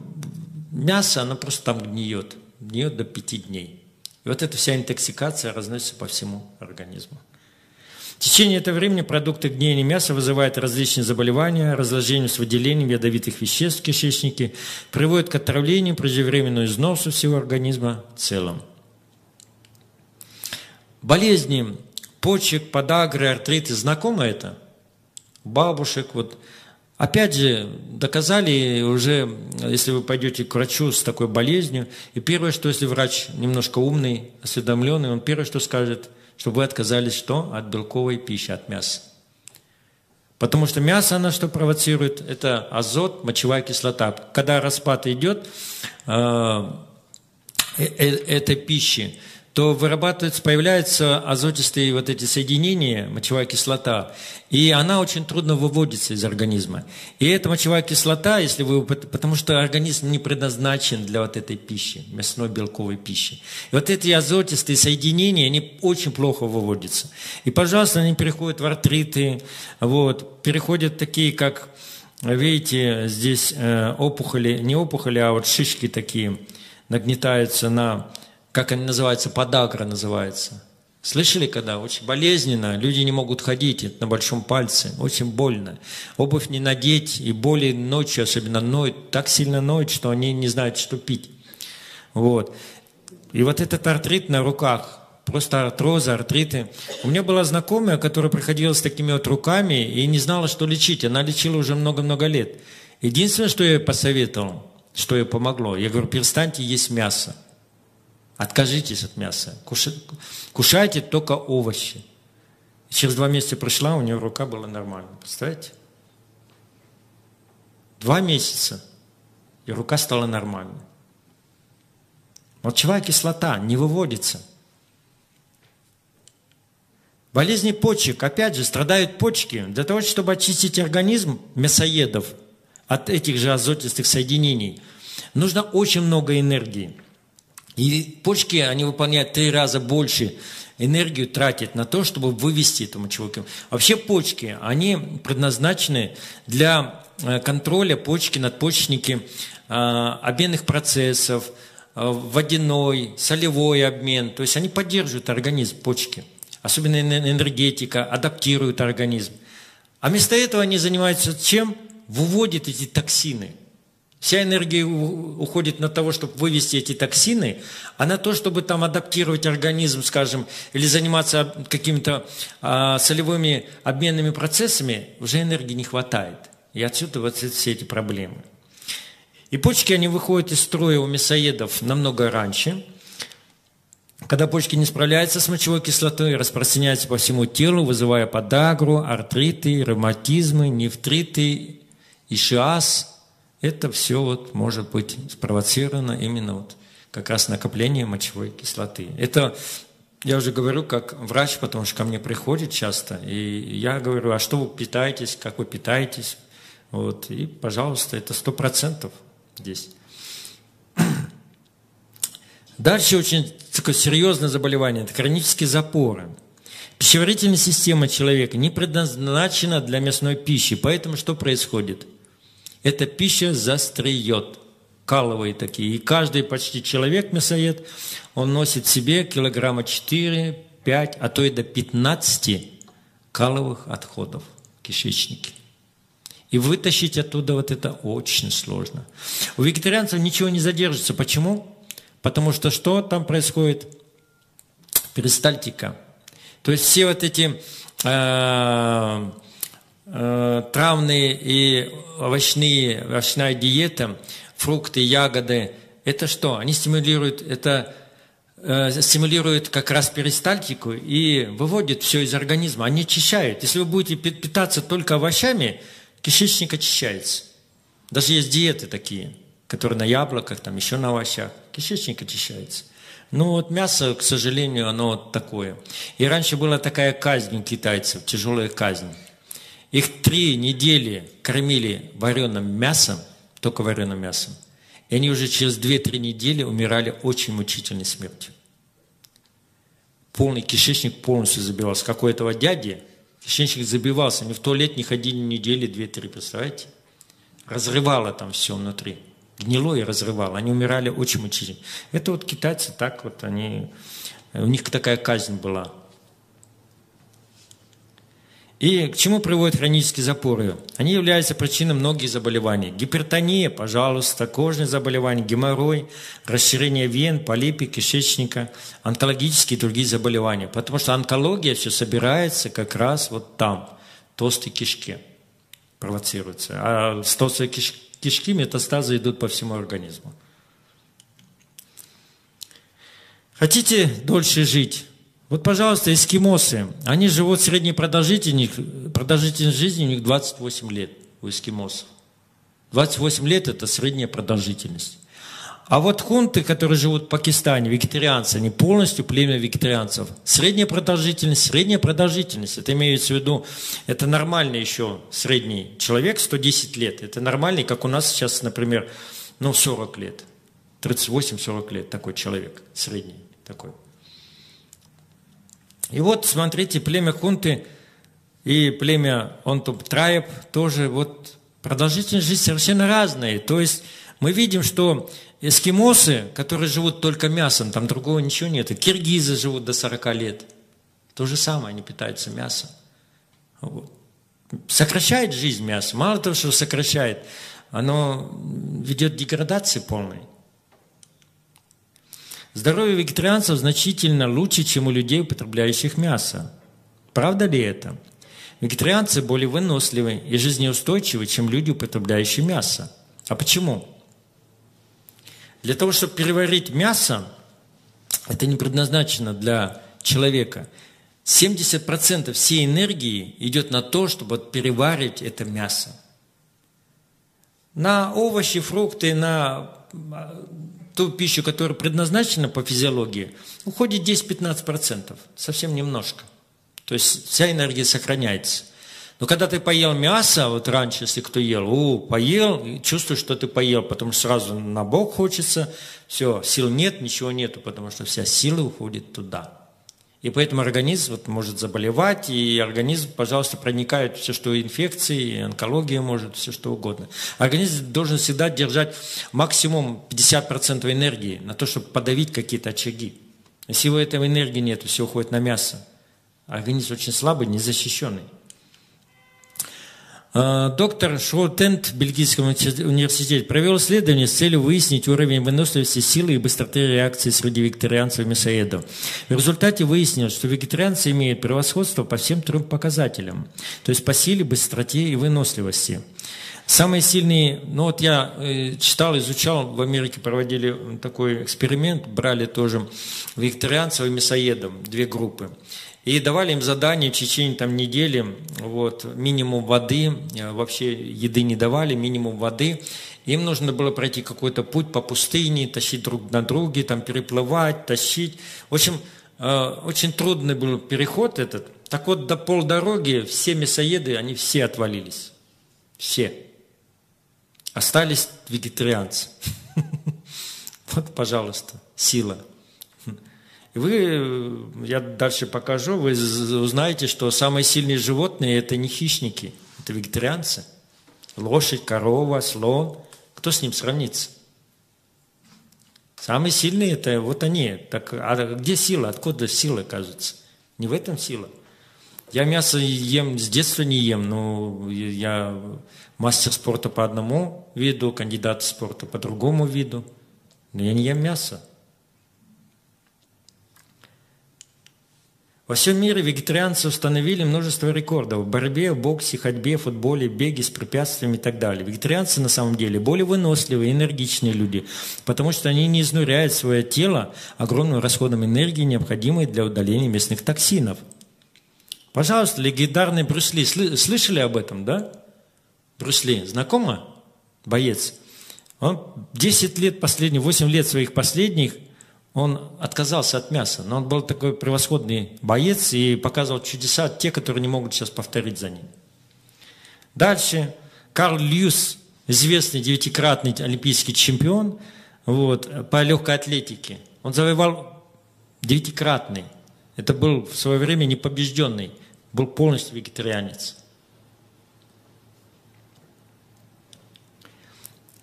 мясо, оно просто там гниет. Гниет до пяти дней. И вот эта вся интоксикация разносится по всему организму. Течение этого времени продукты гниения мяса вызывают различные заболевания, разложение с выделением ядовитых веществ в кишечнике, приводят к отравлению, преждевременному износу всего организма в целом. Болезни почек, подагры, артриты. Знакомо это? Бабушек, вот. Опять же, доказали уже, если вы пойдете к врачу с такой болезнью, и первое, что если врач немножко умный, осведомленный, он первое, что скажет – чтобы вы отказались что? От белковой пищи, от мяса. Потому что мясо, оно что провоцирует? Это азот, мочевая кислота. Когда распад идет э, э, э этой пищи, то вырабатывается, появляются азотистые вот эти соединения, мочевая кислота, и она очень трудно выводится из организма. И эта мочевая кислота, если вы, потому что организм не предназначен для вот этой пищи, мясной белковой пищи. И вот эти азотистые соединения, они очень плохо выводятся. И, пожалуйста, они переходят в артриты, вот, переходят такие, как, видите, здесь э, опухоли, не опухоли, а вот шишки такие, нагнетаются на как они называются, подагра называется. Слышали когда? Очень болезненно, люди не могут ходить, на большом пальце, очень больно. Обувь не надеть, и боли ночью особенно ноют, так сильно ноют, что они не знают, что пить. Вот. И вот этот артрит на руках, просто артроза, артриты. У меня была знакомая, которая приходила с такими вот руками и не знала, что лечить. Она лечила уже много-много лет. Единственное, что я ей посоветовал, что ей помогло, я говорю, перестаньте есть мясо. Откажитесь от мяса. Кушайте только овощи. Через два месяца пришла, у нее рука была нормальная. Представляете? Два месяца, и рука стала нормальной. Мочевая кислота не выводится. Болезни почек, опять же, страдают почки. Для того, чтобы очистить организм мясоедов от этих же азотистых соединений, нужно очень много энергии. И почки, они выполняют три раза больше энергию тратят на то, чтобы вывести мочевую кислоту. Вообще почки, они предназначены для э, контроля почки, надпочечники, э, обменных процессов, э, водяной, солевой обмен. То есть они поддерживают организм, почки. Особенно энергетика, адаптируют организм. А вместо этого они занимаются чем? Выводят эти токсины Вся энергия уходит на того, чтобы вывести эти токсины, а на то, чтобы там адаптировать организм, скажем, или заниматься какими-то а, солевыми обменными процессами, уже энергии не хватает. И отсюда вот все эти проблемы. И почки, они выходят из строя у мясоедов намного раньше. Когда почки не справляются с мочевой кислотой, распространяются по всему телу, вызывая подагру, артриты, ревматизмы, нефтриты, ишиаз – это все вот может быть спровоцировано именно вот как раз накоплением мочевой кислоты. Это я уже говорю как врач, потому что ко мне приходит часто, и я говорю, а что вы питаетесь, как вы питаетесь, вот, и, пожалуйста, это сто процентов здесь. Дальше очень такое серьезное заболевание – это хронические запоры. Пищеварительная система человека не предназначена для мясной пищи, поэтому что происходит? Эта пища застреет, каловые такие. И каждый почти человек, мясоед, он носит себе килограмма 4, 5, а то и до 15 каловых отходов кишечнике. И вытащить оттуда вот это очень сложно. У вегетарианцев ничего не задержится. Почему? Потому что что там происходит? Перистальтика. То есть все вот эти э, э, травные и овощные, овощная диета, фрукты, ягоды, это что? Они стимулируют, это э, стимулируют как раз перистальтику и выводят все из организма. Они очищают. Если вы будете питаться только овощами, кишечник очищается. Даже есть диеты такие, которые на яблоках, там еще на овощах. Кишечник очищается. Ну вот мясо, к сожалению, оно такое. И раньше была такая казнь у китайцев, тяжелая казнь. Их три недели кормили вареным мясом, только вареным мясом. И они уже через 2-3 недели умирали очень мучительной смертью. Полный кишечник полностью забивался. Как у этого дяди кишечник забивался. Они в туалет не ходили недели, две-три, представляете? Разрывало там все внутри. Гнило и разрывало. Они умирали очень мучительно. Это вот китайцы так вот, они, у них такая казнь была. И к чему приводят хронические запоры? Они являются причиной многих заболеваний. Гипертония, пожалуйста, кожные заболевания, геморрой, расширение вен, полипы кишечника, онкологические и другие заболевания. Потому что онкология все собирается как раз вот там, толстой кишке провоцируется. А с толстой кишки метастазы идут по всему организму. Хотите дольше жить? Вот, пожалуйста, эскимосы, они живут средней продолжительность, продолжительность жизни у них 28 лет у эскимосов. 28 лет – это средняя продолжительность. А вот хунты, которые живут в Пакистане, вегетарианцы, они полностью племя вегетарианцев. Средняя продолжительность, средняя продолжительность, это имеется в виду, это нормальный еще средний человек, 110 лет. Это нормальный, как у нас сейчас, например, ну, 40 лет. 38-40 лет такой человек, средний такой. И вот, смотрите, племя Хунты и племя Онтуб Траеб тоже вот продолжительность жизни совершенно разные. То есть мы видим, что эскимосы, которые живут только мясом, там другого ничего нет. И киргизы живут до 40 лет. То же самое, они питаются мясом. Вот. Сокращает жизнь мясо. Мало того, что сокращает, оно ведет к деградации полной. Здоровье вегетарианцев значительно лучше, чем у людей, употребляющих мясо. Правда ли это? Вегетарианцы более выносливы и жизнеустойчивы, чем люди, употребляющие мясо. А почему? Для того, чтобы переварить мясо, это не предназначено для человека. 70% всей энергии идет на то, чтобы переварить это мясо. На овощи, фрукты, на ту пищу, которая предназначена по физиологии, уходит 10-15%, совсем немножко. То есть вся энергия сохраняется. Но когда ты поел мясо, вот раньше, если кто ел, у, поел, чувствуешь, что ты поел, потому что сразу на бок хочется, все, сил нет, ничего нету, потому что вся сила уходит туда. И поэтому организм вот, может заболевать, и организм, пожалуйста, проникает все, что инфекции, онкология может, все что угодно. Организм должен всегда держать максимум 50% энергии на то, чтобы подавить какие-то очаги. Если у этого энергии нет, все уходит на мясо. Организм очень слабый, незащищенный. А, доктор Шроутент в Бельгийском университете провел исследование с целью выяснить уровень выносливости силы и быстроты реакции среди вегетарианцев и мясоедов. В результате выяснилось, что вегетарианцы имеют превосходство по всем трем показателям, то есть по силе, быстроте и выносливости. Самые сильные, ну вот я э, читал, изучал, в Америке проводили такой эксперимент, брали тоже вегетарианцев и мясоедов, две группы. И давали им задание в течение там, недели, вот, минимум воды, э, вообще еды не давали, минимум воды. Им нужно было пройти какой-то путь по пустыне, тащить друг на друге, там, переплывать, тащить. В общем, э, очень трудный был переход этот. Так вот, до полдороги все мясоеды, они все отвалились. Все. Остались вегетарианцы. Вот, пожалуйста, сила. Вы, я дальше покажу, вы узнаете, что самые сильные животные – это не хищники, это вегетарианцы. Лошадь, корова, слон. Кто с ним сравнится? Самые сильные – это вот они. Так, а где сила? Откуда сила, кажется? Не в этом сила. Я мясо ем, с детства не ем, но я мастер спорта по одному виду, кандидат спорта по другому виду. Но я не ем мясо. Во всем мире вегетарианцы установили множество рекордов в борьбе, боксе, ходьбе, футболе, беге с препятствиями и так далее. Вегетарианцы на самом деле более выносливые, энергичные люди, потому что они не изнуряют свое тело огромным расходом энергии, необходимой для удаления местных токсинов. Пожалуйста, легендарный Брюсли. Слышали об этом, да? Брюсли. Знакомо? Боец. Он 10 лет последних, 8 лет своих последних – он отказался от мяса, но он был такой превосходный боец и показывал чудеса, те, которые не могут сейчас повторить за ним. Дальше Карл Льюс, известный девятикратный олимпийский чемпион вот, по легкой атлетике. Он завоевал девятикратный. Это был в свое время непобежденный, был полностью вегетарианец.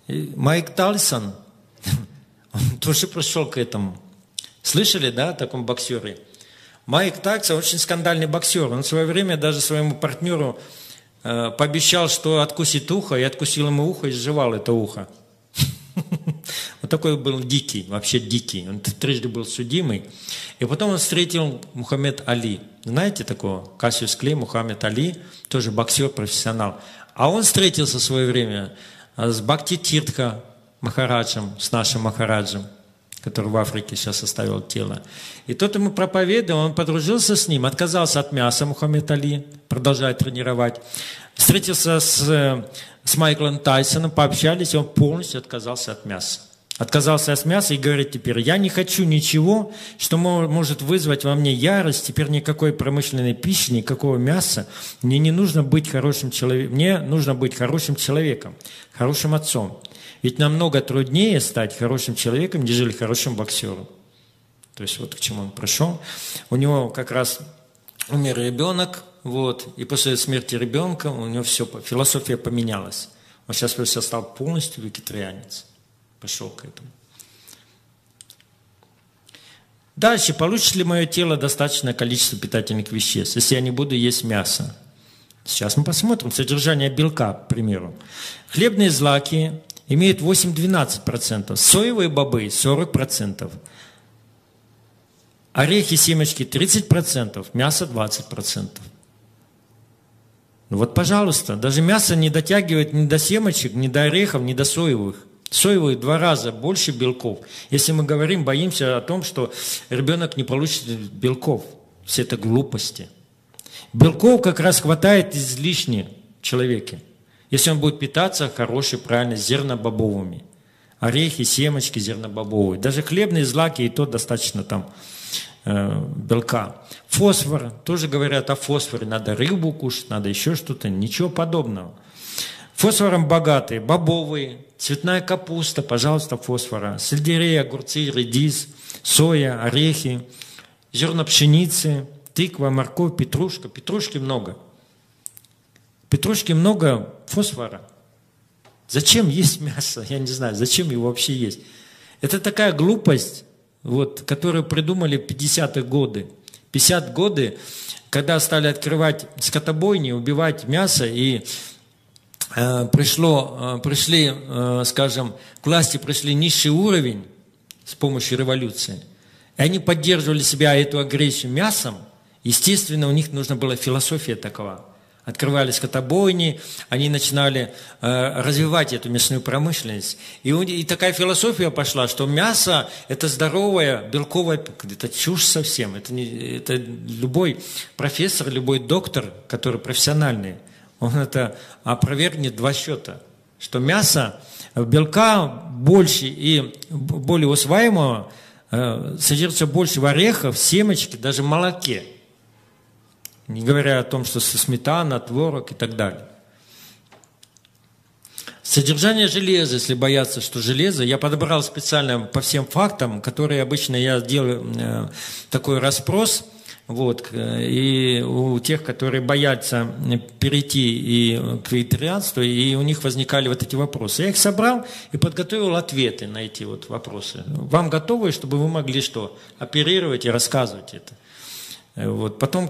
Майк Тальсон – он тоже пришел к этому. Слышали, да, о таком боксере? Майк Такса очень скандальный боксер. Он в свое время даже своему партнеру э, пообещал, что откусит ухо, и откусил ему ухо и сживал это ухо. Вот такой был дикий, вообще дикий. Он трижды был судимый. И потом он встретил Мухаммед Али. Знаете такого? Кассиус Клей, Мухаммед Али, тоже боксер, профессионал. А он встретился в свое время с Бхакти Тиртха, Махараджем, с нашим Махараджем, который в Африке сейчас оставил тело. И тот ему проповедовал, он подружился с ним, отказался от мяса Мухаммед Али, продолжает тренировать. Встретился с, с Майклом Тайсоном, пообщались, и он полностью отказался от мяса. Отказался от мяса и говорит теперь, я не хочу ничего, что может вызвать во мне ярость, теперь никакой промышленной пищи, никакого мяса. Мне не нужно быть хорошим человеком, мне нужно быть хорошим человеком, хорошим отцом. Ведь намного труднее стать хорошим человеком, нежели хорошим боксером. То есть вот к чему он пришел. У него как раз умер ребенок, вот, и после смерти ребенка у него все, философия поменялась. Он сейчас просто стал полностью вегетарианец. Пошел к этому. Дальше, получит ли мое тело достаточное количество питательных веществ, если я не буду есть мясо? Сейчас мы посмотрим содержание белка, к примеру. Хлебные злаки имеют 8-12%, соевые бобы 40%, орехи, семечки 30%, мясо 20%. Ну вот, пожалуйста, даже мясо не дотягивает ни до семечек, ни до орехов, ни до соевых. Соевые два раза больше белков. Если мы говорим, боимся о том, что ребенок не получит белков. Все это глупости. Белков как раз хватает излишне в человеке. Если он будет питаться хорошей, правильно, зернобобовыми. Орехи, семечки зернобобовые. Даже хлебные злаки, и то достаточно там э, белка. Фосфор, тоже говорят о фосфоре. Надо рыбу кушать, надо еще что-то. Ничего подобного. Фосфором богатые, бобовые, цветная капуста, пожалуйста, фосфора, сельдерей, огурцы, редис, соя, орехи, зерна пшеницы, тыква, морковь, петрушка. Петрушки много – Петрушки много фосфора. Зачем есть мясо? Я не знаю, зачем его вообще есть. Это такая глупость, вот, которую придумали в 50-е годы. 50 годы, когда стали открывать скотобойни, убивать мясо, и э, пришло, э, пришли, э, скажем, к власти пришли низший уровень с помощью революции, и они поддерживали себя эту агрессию мясом, естественно, у них нужна была философия такова. Открывали скотобойни, они начинали э, развивать эту мясную промышленность. И, и такая философия пошла, что мясо – это здоровое, белковое, это чушь совсем. Это, не, это любой профессор, любой доктор, который профессиональный, он это опровергнет два счета. Что мясо, белка больше и более усваиваемого э, содержится больше в орехах, в семечке, даже в молоке – не говоря о том, что сметана, творог и так далее. Содержание железа, если бояться, что железо, я подобрал специально по всем фактам, которые обычно я делаю э, такой расспрос, вот, и у тех, которые боятся перейти и к вегетарианству, и у них возникали вот эти вопросы. Я их собрал и подготовил ответы на эти вот вопросы. Вам готовы, чтобы вы могли что? Оперировать и рассказывать это. Вот. Потом,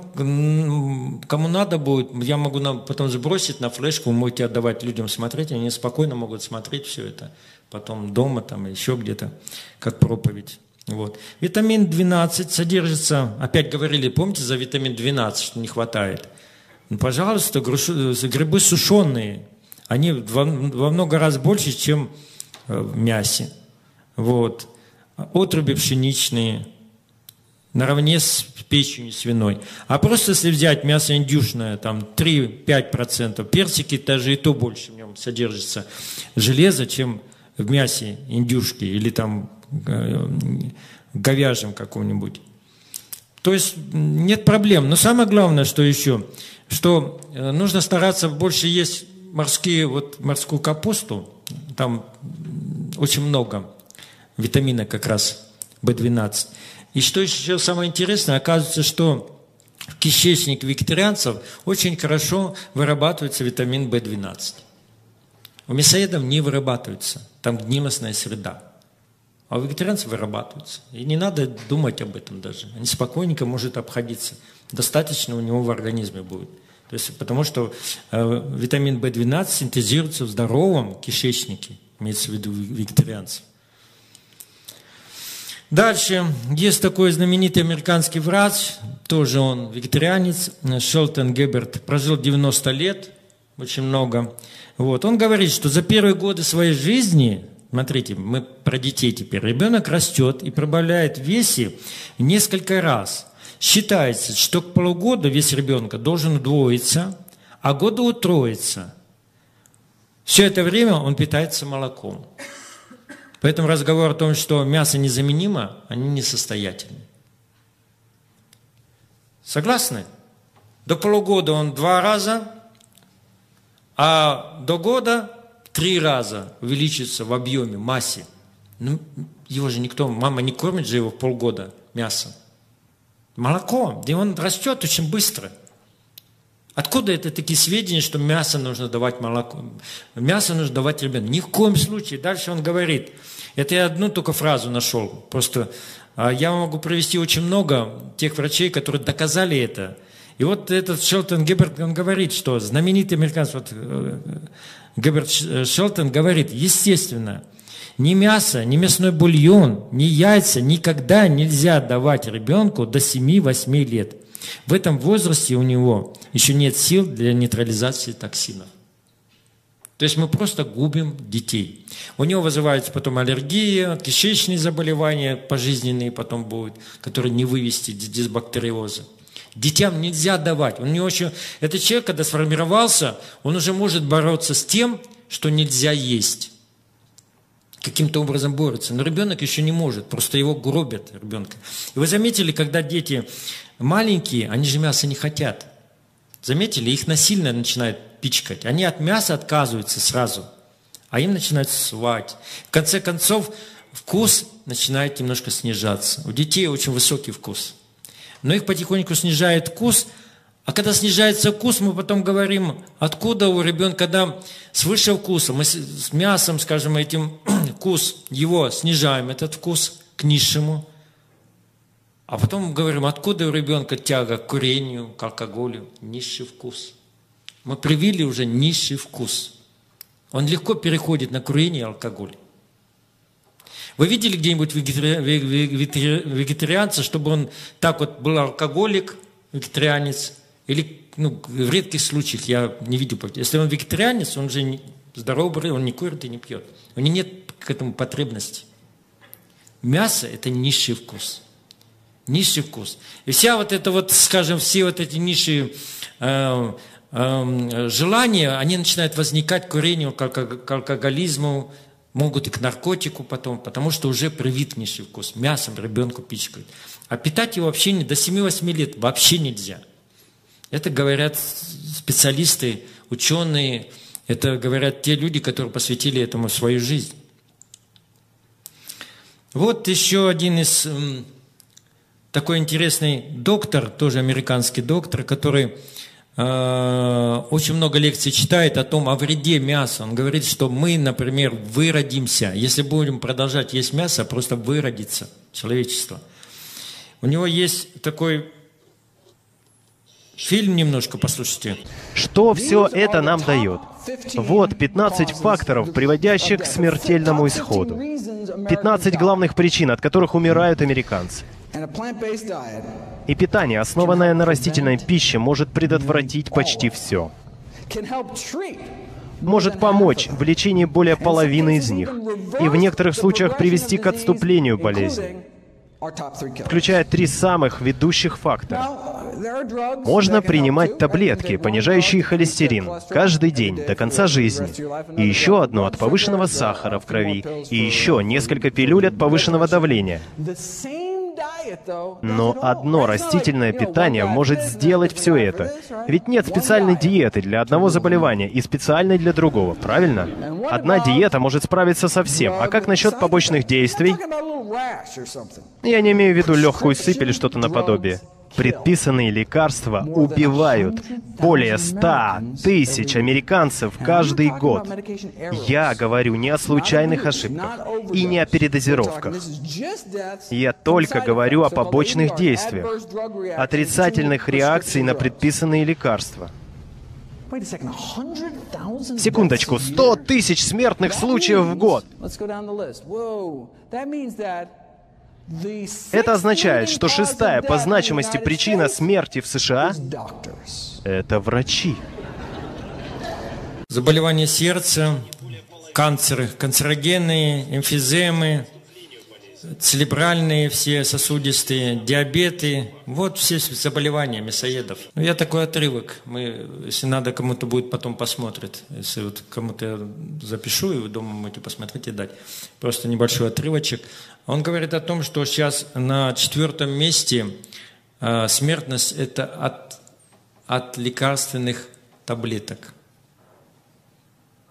кому надо будет, я могу нам потом сбросить на флешку, вы можете отдавать людям смотреть, они спокойно могут смотреть все это. Потом дома, там, еще где-то, как проповедь. Вот. Витамин 12 содержится, опять говорили, помните за витамин 12, что не хватает? Ну, пожалуйста, грибы сушеные, они во, во много раз больше, чем э, в мясе. Вот. Отруби пшеничные – наравне с печенью свиной. А просто если взять мясо индюшное, там 3-5%, персики даже и то больше в нем содержится железа, чем в мясе индюшки или там э, говяжьем каком-нибудь. То есть нет проблем. Но самое главное, что еще, что э, нужно стараться больше есть морские, вот морскую капусту, там очень много витамина как раз B12. И что еще самое интересное, оказывается, что в кишечнике вегетарианцев очень хорошо вырабатывается витамин В12. У мясоедов не вырабатывается, там гнилостная среда. А у вегетарианцев вырабатывается. И не надо думать об этом даже. Они спокойненько может обходиться. Достаточно у него в организме будет. То есть, потому что э, витамин В12 синтезируется в здоровом кишечнике, имеется в виду вегетарианцев. Дальше есть такой знаменитый американский врач, тоже он вегетарианец, Шелтон Геберт, прожил 90 лет, очень много. Вот. Он говорит, что за первые годы своей жизни, смотрите, мы про детей теперь, ребенок растет и прибавляет в весе несколько раз. Считается, что к полугоду вес ребенка должен удвоиться, а года утроиться. Все это время он питается молоком. Поэтому разговор о том, что мясо незаменимо, они несостоятельны. Согласны? До полугода он два раза, а до года три раза увеличится в объеме, массе. Ну, его же никто, мама не кормит же его полгода мясом. Молоко, где он растет очень быстро. Откуда это такие сведения, что мясо нужно давать молоко? Мясо нужно давать ребенку. Ни в коем случае. Дальше он говорит, это я одну только фразу нашел. Просто а, я могу привести очень много тех врачей, которые доказали это. И вот этот Шелтон Геберт, он говорит, что знаменитый американец, вот, э, Геберт Шелтон говорит, естественно, ни мясо, ни мясной бульон, ни яйца никогда нельзя давать ребенку до 7-8 лет. В этом возрасте у него еще нет сил для нейтрализации токсинов. То есть мы просто губим детей. У него вызывается потом аллергия, кишечные заболевания пожизненные потом будут, которые не вывести дисбактериоза. Детям нельзя давать. Он не очень... Этот человек, когда сформировался, он уже может бороться с тем, что нельзя есть. Каким-то образом борется. Но ребенок еще не может, просто его гробят ребенка. И вы заметили, когда дети маленькие, они же мясо не хотят. Заметили, их насильно начинают пичкать. Они от мяса отказываются сразу, а им начинают свать. В конце концов, вкус начинает немножко снижаться. У детей очень высокий вкус. Но их потихоньку снижает вкус, а когда снижается вкус, мы потом говорим, откуда у ребенка, когда свыше вкуса, мы с мясом, скажем, этим вкус, его снижаем, этот вкус к низшему, а потом говорим, откуда у ребенка тяга к курению, к алкоголю, низший вкус – мы привили уже низший вкус. Он легко переходит на курение и алкоголь. Вы видели где-нибудь вегетарианца, чтобы он так вот был алкоголик, вегетарианец, или ну, в редких случаях я не видел. Если он вегетарианец, он же здоровый, он не курит и не пьет. У него нет к этому потребности. Мясо – это низший вкус. Низший вкус. И вся вот это вот, скажем, все вот эти низшие э, э, желания, они начинают возникать курению, к, к алкоголизму, могут и к наркотику потом, потому что уже привит низший вкус. Мясом ребенку пичкают. А питать его вообще не, до 7-8 лет вообще нельзя. Это говорят специалисты, ученые, это говорят те люди, которые посвятили этому свою жизнь. Вот еще один из такой интересный доктор, тоже американский доктор, который э, очень много лекций читает о том, о вреде мяса. Он говорит, что мы, например, выродимся. Если будем продолжать есть мясо, просто выродится человечество. У него есть такой Фильм немножко послушайте. Что все это нам дает? Вот 15 факторов, приводящих к смертельному исходу. 15 главных причин, от которых умирают американцы. И питание, основанное на растительной пище, может предотвратить почти все. Может помочь в лечении более половины из них, и в некоторых случаях привести к отступлению болезни включая три самых ведущих фактора. Можно принимать таблетки, понижающие холестерин, каждый день до конца жизни. И еще одну от повышенного сахара в крови. И еще несколько пилюль от повышенного давления. Но одно растительное питание может сделать все это. Ведь нет специальной диеты для одного заболевания и специальной для другого, правильно? Одна диета может справиться со всем. А как насчет побочных действий? Я не имею в виду легкую сыпь или что-то наподобие. Предписанные лекарства убивают более 100 тысяч американцев каждый год. Я говорю не о случайных ошибках и не о передозировках. Я только говорю о побочных действиях, отрицательных реакций на предписанные лекарства. Секундочку, 100 тысяч смертных случаев в год. Это означает, что шестая по значимости причина смерти в США — это врачи. Заболевания сердца, канцеры, канцерогенные, эмфиземы, церебральные все сосудистые, диабеты, вот все заболевания мясоедов. Ну, я такой отрывок, мы, если надо, кому-то будет потом посмотрит. Если вот кому-то я запишу, и вы дома можете посмотреть и дать. Просто небольшой отрывочек. Он говорит о том, что сейчас на четвертом месте э, смертность – это от, от лекарственных таблеток.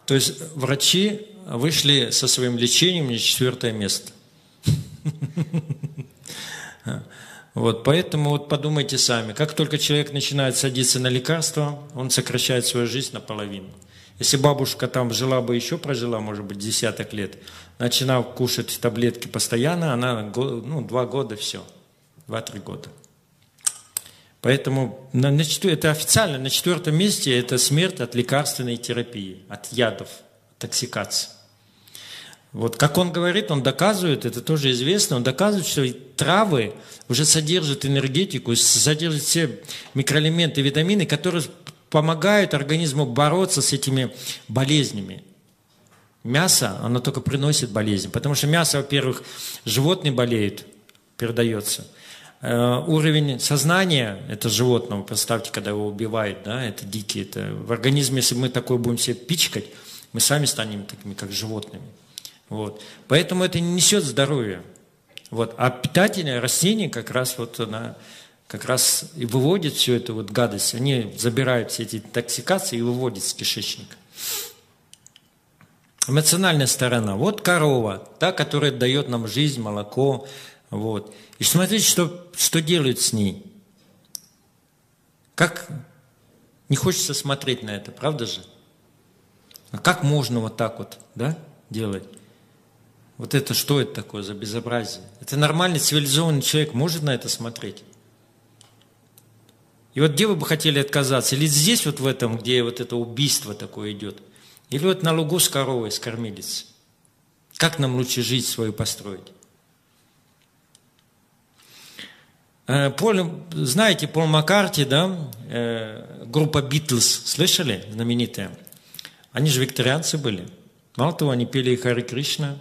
То есть врачи вышли со своим лечением на четвертое место. Вот, поэтому вот подумайте сами, как только человек начинает садиться на лекарства, он сокращает свою жизнь наполовину. Если бабушка там жила бы еще, прожила, может быть, десяток лет, начинав кушать таблетки постоянно, она, ну, два года, все, два-три года. Поэтому на, на, это официально на четвертом месте это смерть от лекарственной терапии, от ядов, токсикации. Вот как он говорит, он доказывает, это тоже известно, он доказывает, что травы уже содержат энергетику, содержат все микроэлементы, витамины, которые помогают организму бороться с этими болезнями. Мясо, оно только приносит болезнь, потому что мясо, во-первых, животные болеют, передается. Э, уровень сознания это животного, представьте, когда его убивают, да, это дикие, это в организме, если мы такое будем себе пичкать, мы сами станем такими, как животными. Вот. Поэтому это не несет здоровья. Вот. А питательное растение как раз вот она как раз и выводит всю эту вот гадость. Они забирают все эти токсикации и выводят с кишечника. Эмоциональная сторона. Вот корова, та, которая дает нам жизнь, молоко. Вот. И смотрите, что, что делают с ней. Как не хочется смотреть на это, правда же? А как можно вот так вот да, делать? Вот это что это такое за безобразие? Это нормальный цивилизованный человек может на это смотреть? И вот где вы бы хотели отказаться? Или здесь вот в этом, где вот это убийство такое идет? Или вот на лугу с коровой, с кормилицей. Как нам лучше жизнь свою построить? Э, Поль, знаете, Пол Маккарти, да, э, группа Битлз, слышали, знаменитая? Они же викторианцы были. Мало того, они пели Хари Кришна,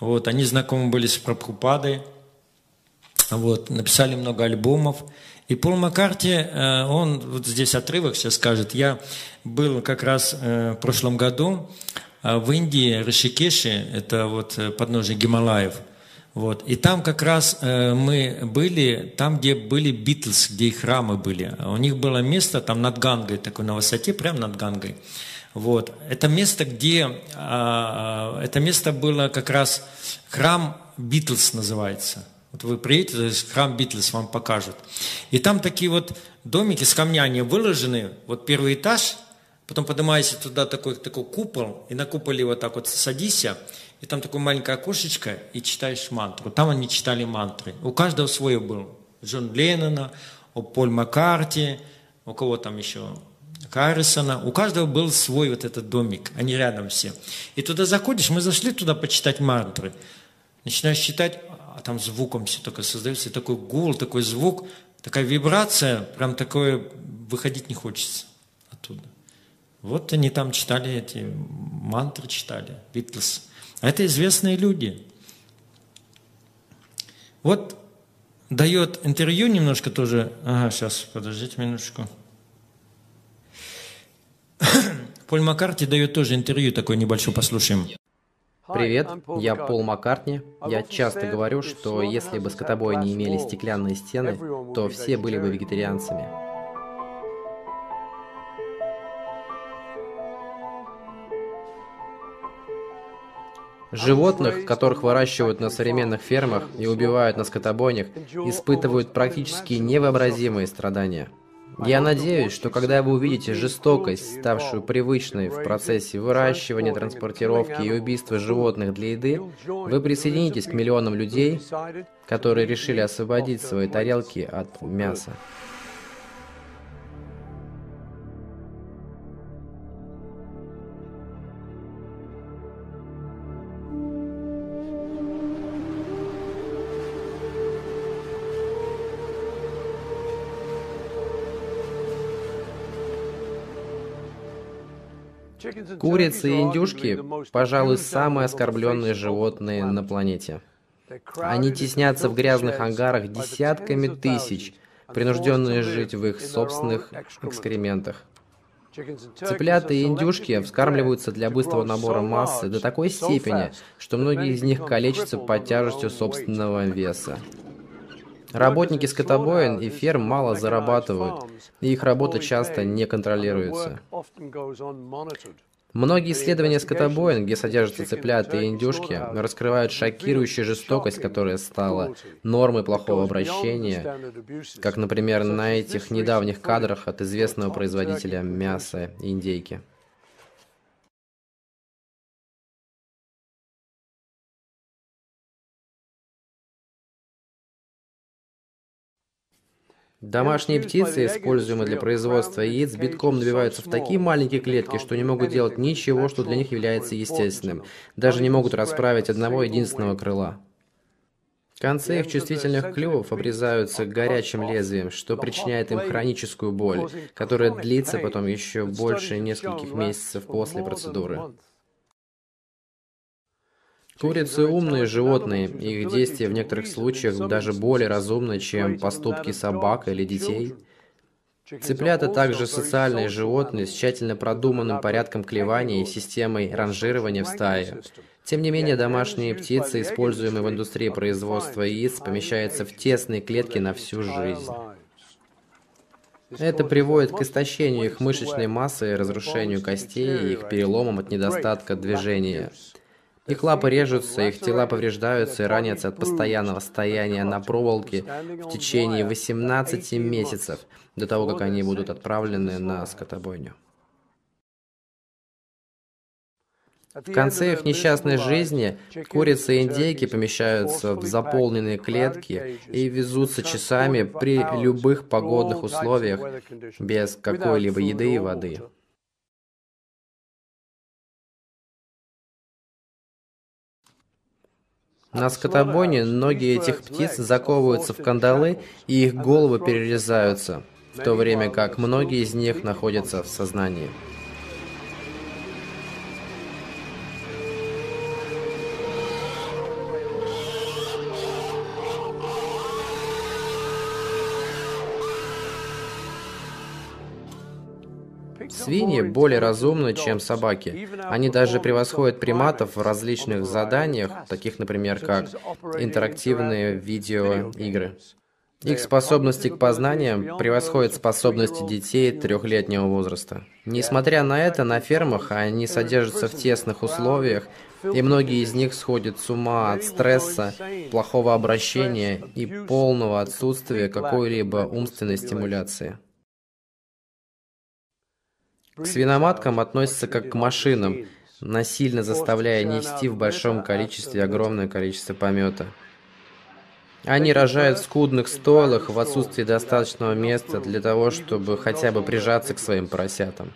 вот, они знакомы были с Прабхупадой, вот, написали много альбомов. И Пол Маккарти, э, он вот здесь отрывок сейчас скажет, я был как раз в прошлом году в Индии, Ришикеше, это вот подножие Гималаев – вот. И там как раз э, мы были, там, где были Битлз, где их храмы были. У них было место там над Гангой, такой на высоте, прямо над Гангой. Вот. Это место, где... Э, это место было как раз храм Битлз называется. Вот вы приедете, то есть храм Битлз вам покажут. И там такие вот домики с камнями выложены. Вот первый этаж, потом поднимаешься туда такой, такой купол, и на куполе вот так вот садишься, и там такое маленькое окошечко, и читаешь мантру. Там они читали мантры. У каждого свое был. Джон Леннона, у Поль Маккарти, у кого там еще, Харрисона. У каждого был свой вот этот домик. Они рядом все. И туда заходишь, мы зашли туда почитать мантры. Начинаешь читать, а там звуком все только создается, и такой гул, такой звук, такая вибрация, прям такое, выходить не хочется оттуда. Вот они там читали эти мантры, читали, Битлз. Это известные люди. Вот дает интервью немножко тоже. Ага, сейчас, подождите минуточку. Поль Маккарти дает тоже интервью такое небольшое, послушаем. Привет, я Пол Маккартни. Я часто говорю, что если бы скотобои не имели стеклянные стены, то все были бы вегетарианцами. Животных, которых выращивают на современных фермах и убивают на скотобойнях, испытывают практически невообразимые страдания. Я надеюсь, что когда вы увидите жестокость, ставшую привычной в процессе выращивания, транспортировки и убийства животных для еды, вы присоединитесь к миллионам людей, которые решили освободить свои тарелки от мяса. Курицы и индюшки, пожалуй, самые оскорбленные животные на планете. Они теснятся в грязных ангарах десятками тысяч, принужденные жить в их собственных экскрементах. Цыплята и индюшки вскармливаются для быстрого набора массы до такой степени, что многие из них калечатся под тяжестью собственного веса. Работники скотобоин и ферм мало зарабатывают, и их работа часто не контролируется. Многие исследования скотобоин, где содержатся цыплята и индюшки, раскрывают шокирующую жестокость, которая стала нормой плохого обращения, как, например, на этих недавних кадрах от известного производителя мяса индейки. Домашние птицы, используемые для производства яиц, битком набиваются в такие маленькие клетки, что не могут делать ничего, что для них является естественным. Даже не могут расправить одного единственного крыла. Концы их чувствительных клювов обрезаются горячим лезвием, что причиняет им хроническую боль, которая длится потом еще больше нескольких месяцев после процедуры. Курицы умные животные, их действия в некоторых случаях даже более разумны, чем поступки собак или детей. Цыплята также социальные животные с тщательно продуманным порядком клевания и системой ранжирования в стае. Тем не менее, домашние птицы, используемые в индустрии производства яиц, помещаются в тесные клетки на всю жизнь. Это приводит к истощению их мышечной массы, разрушению костей и их переломам от недостатка движения. Их лапы режутся, их тела повреждаются и ранятся от постоянного стояния на проволоке в течение 18 месяцев до того, как они будут отправлены на скотобойню. В конце их несчастной жизни курицы и индейки помещаются в заполненные клетки и везутся часами при любых погодных условиях без какой-либо еды и воды. На скотобойне ноги этих птиц заковываются в кандалы, и их головы перерезаются, в то время как многие из них находятся в сознании. Свиньи более разумны, чем собаки. Они даже превосходят приматов в различных заданиях, таких, например, как интерактивные видеоигры. Их способности к познаниям превосходят способности детей трехлетнего возраста. Несмотря на это, на фермах они содержатся в тесных условиях, и многие из них сходят с ума от стресса, плохого обращения и полного отсутствия какой-либо умственной стимуляции. К свиноматкам относятся как к машинам, насильно заставляя нести в большом количестве огромное количество помета. Они рожают в скудных стойлах в отсутствии достаточного места для того, чтобы хотя бы прижаться к своим поросятам.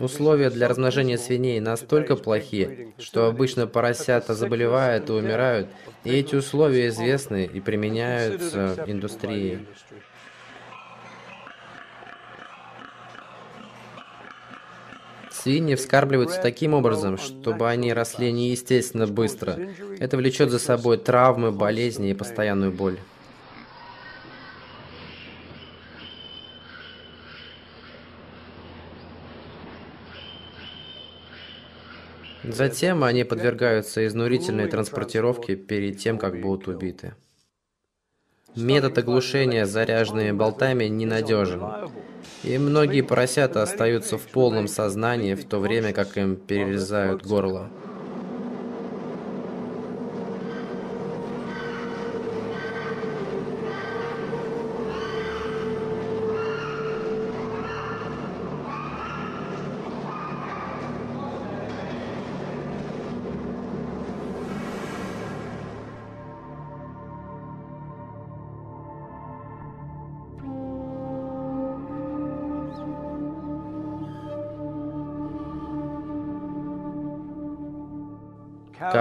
Условия для размножения свиней настолько плохи, что обычно поросята заболевают и умирают, и эти условия известны и применяются индустрией. Свиньи вскармливаются таким образом, чтобы они росли неестественно быстро. Это влечет за собой травмы, болезни и постоянную боль. Затем они подвергаются изнурительной транспортировке перед тем, как будут убиты. Метод оглушения заряженными болтами ненадежен, и многие поросята остаются в полном сознании, в то время как им перерезают горло.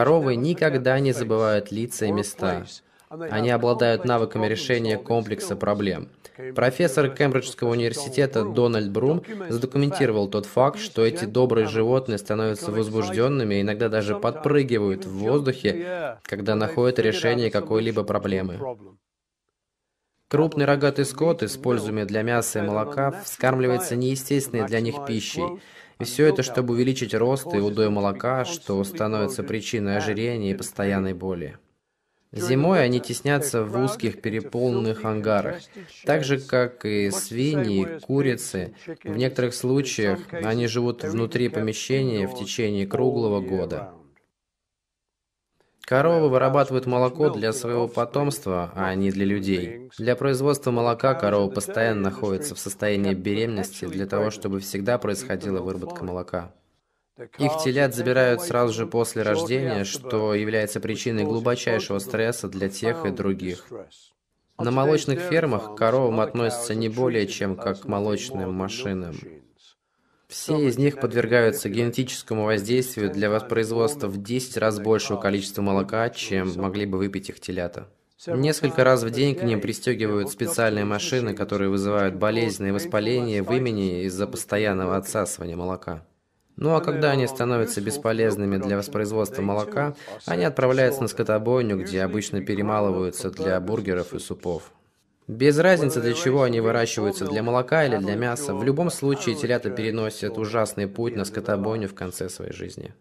Коровы никогда не забывают лица и места. Они обладают навыками решения комплекса проблем. Профессор Кембриджского университета Дональд Брум задокументировал тот факт, что эти добрые животные становятся возбужденными и иногда даже подпрыгивают в воздухе, когда находят решение какой-либо проблемы. Крупный рогатый скот, используемый для мяса и молока, вскармливается неестественной для них пищей, и все это, чтобы увеличить рост и удой молока, что становится причиной ожирения и постоянной боли. Зимой они теснятся в узких переполненных ангарах, так же, как и свиньи, курицы. В некоторых случаях они живут внутри помещения в течение круглого года. Коровы вырабатывают молоко для своего потомства, а не для людей. Для производства молока корова постоянно находится в состоянии беременности для того, чтобы всегда происходила выработка молока. Их телят забирают сразу же после рождения, что является причиной глубочайшего стресса для тех и других. На молочных фермах к коровам относятся не более чем как к молочным машинам. Все из них подвергаются генетическому воздействию для воспроизводства в 10 раз большего количества молока, чем могли бы выпить их телята. Несколько раз в день к ним пристегивают специальные машины, которые вызывают болезненные воспаления в имени из-за постоянного отсасывания молока. Ну а когда они становятся бесполезными для воспроизводства молока, они отправляются на скотобойню, где обычно перемалываются для бургеров и супов. Без разницы, для чего они выращиваются, для молока или для мяса, в любом случае телята переносят ужасный путь на скотобойню в конце своей жизни.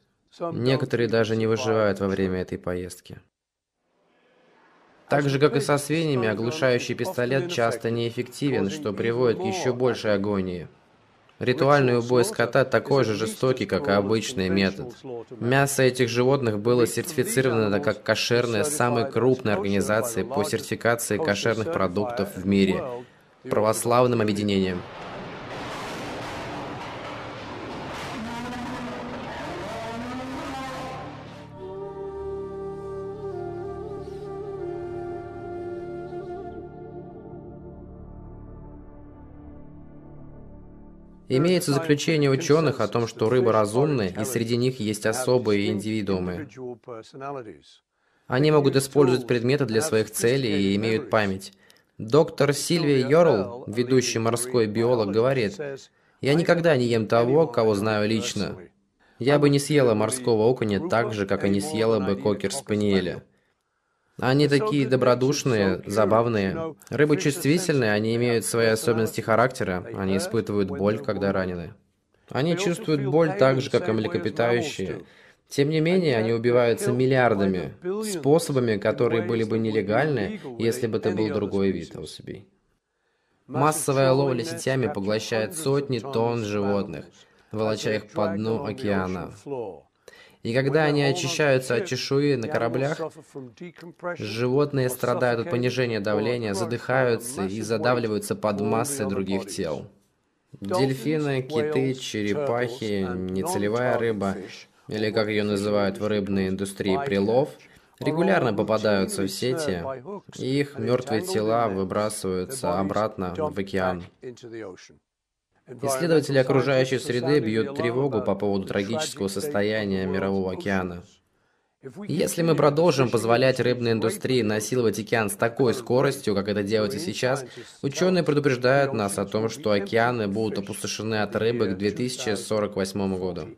Некоторые даже не выживают во время этой поездки. Так же, как и со свиньями, оглушающий пистолет часто неэффективен, что приводит к еще большей агонии. Ритуальный убой скота такой же жестокий, как и обычный метод. Мясо этих животных было сертифицировано как кошерное самой крупной организацией по сертификации кошерных продуктов в мире – православным объединением. Имеется заключение ученых о том, что рыбы разумны, и среди них есть особые индивидуумы. Они могут использовать предметы для своих целей и имеют память. Доктор Сильвия Йорл, ведущий морской биолог, говорит, «Я никогда не ем того, кого знаю лично. Я бы не съела морского окуня так же, как и не съела бы кокер-спаниеля. Они такие добродушные, забавные. Рыбы чувствительные, они имеют свои особенности характера, они испытывают боль, когда ранены. Они чувствуют боль так же, как и млекопитающие. Тем не менее, они убиваются миллиардами, способами, которые были бы нелегальны, если бы это был другой вид особей. Массовая ловля сетями поглощает сотни тонн животных, волоча их по дну океана. И когда они очищаются от чешуи на кораблях, животные страдают от понижения давления, задыхаются и задавливаются под массой других тел. Дельфины, киты, черепахи, нецелевая рыба, или как ее называют в рыбной индустрии прилов, регулярно попадаются в сети, и их мертвые тела выбрасываются обратно в океан. Исследователи окружающей среды бьют тревогу по поводу трагического состояния мирового океана. Если мы продолжим позволять рыбной индустрии насиловать океан с такой скоростью, как это делается сейчас, ученые предупреждают нас о том, что океаны будут опустошены от рыбы к 2048 году.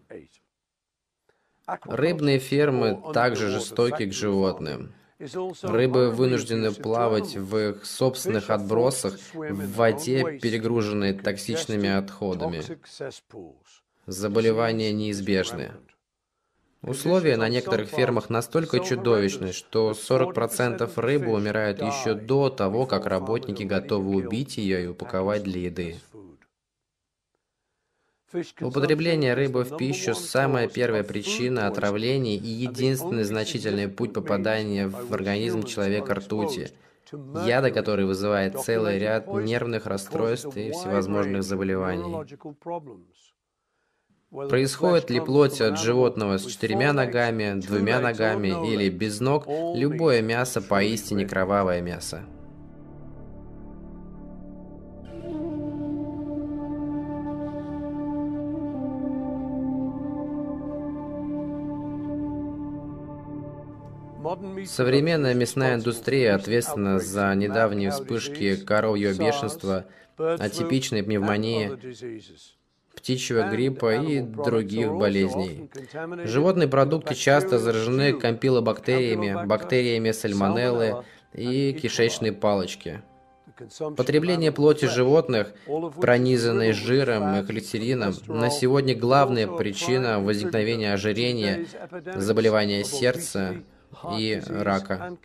Рыбные фермы также жестоки к животным. Рыбы вынуждены плавать в их собственных отбросах в воде, перегруженной токсичными отходами. Заболевания неизбежны. Условия на некоторых фермах настолько чудовищны, что 40% рыбы умирают еще до того, как работники готовы убить ее и упаковать для еды. Употребление рыбы в пищу – самая первая причина отравлений и единственный значительный путь попадания в организм человека ртути, яда, который вызывает целый ряд нервных расстройств и всевозможных заболеваний. Происходит ли плоть от животного с четырьмя ногами, двумя ногами или без ног, любое мясо поистине кровавое мясо. Современная мясная индустрия ответственна за недавние вспышки коровьего бешенства, атипичной пневмонии, птичьего гриппа и других болезней. Животные продукты часто заражены компилобактериями, бактериями сальмонеллы и кишечной палочки. Потребление плоти животных, пронизанной жиром и холестерином, на сегодня главная причина возникновения ожирения, заболевания сердца, и рака.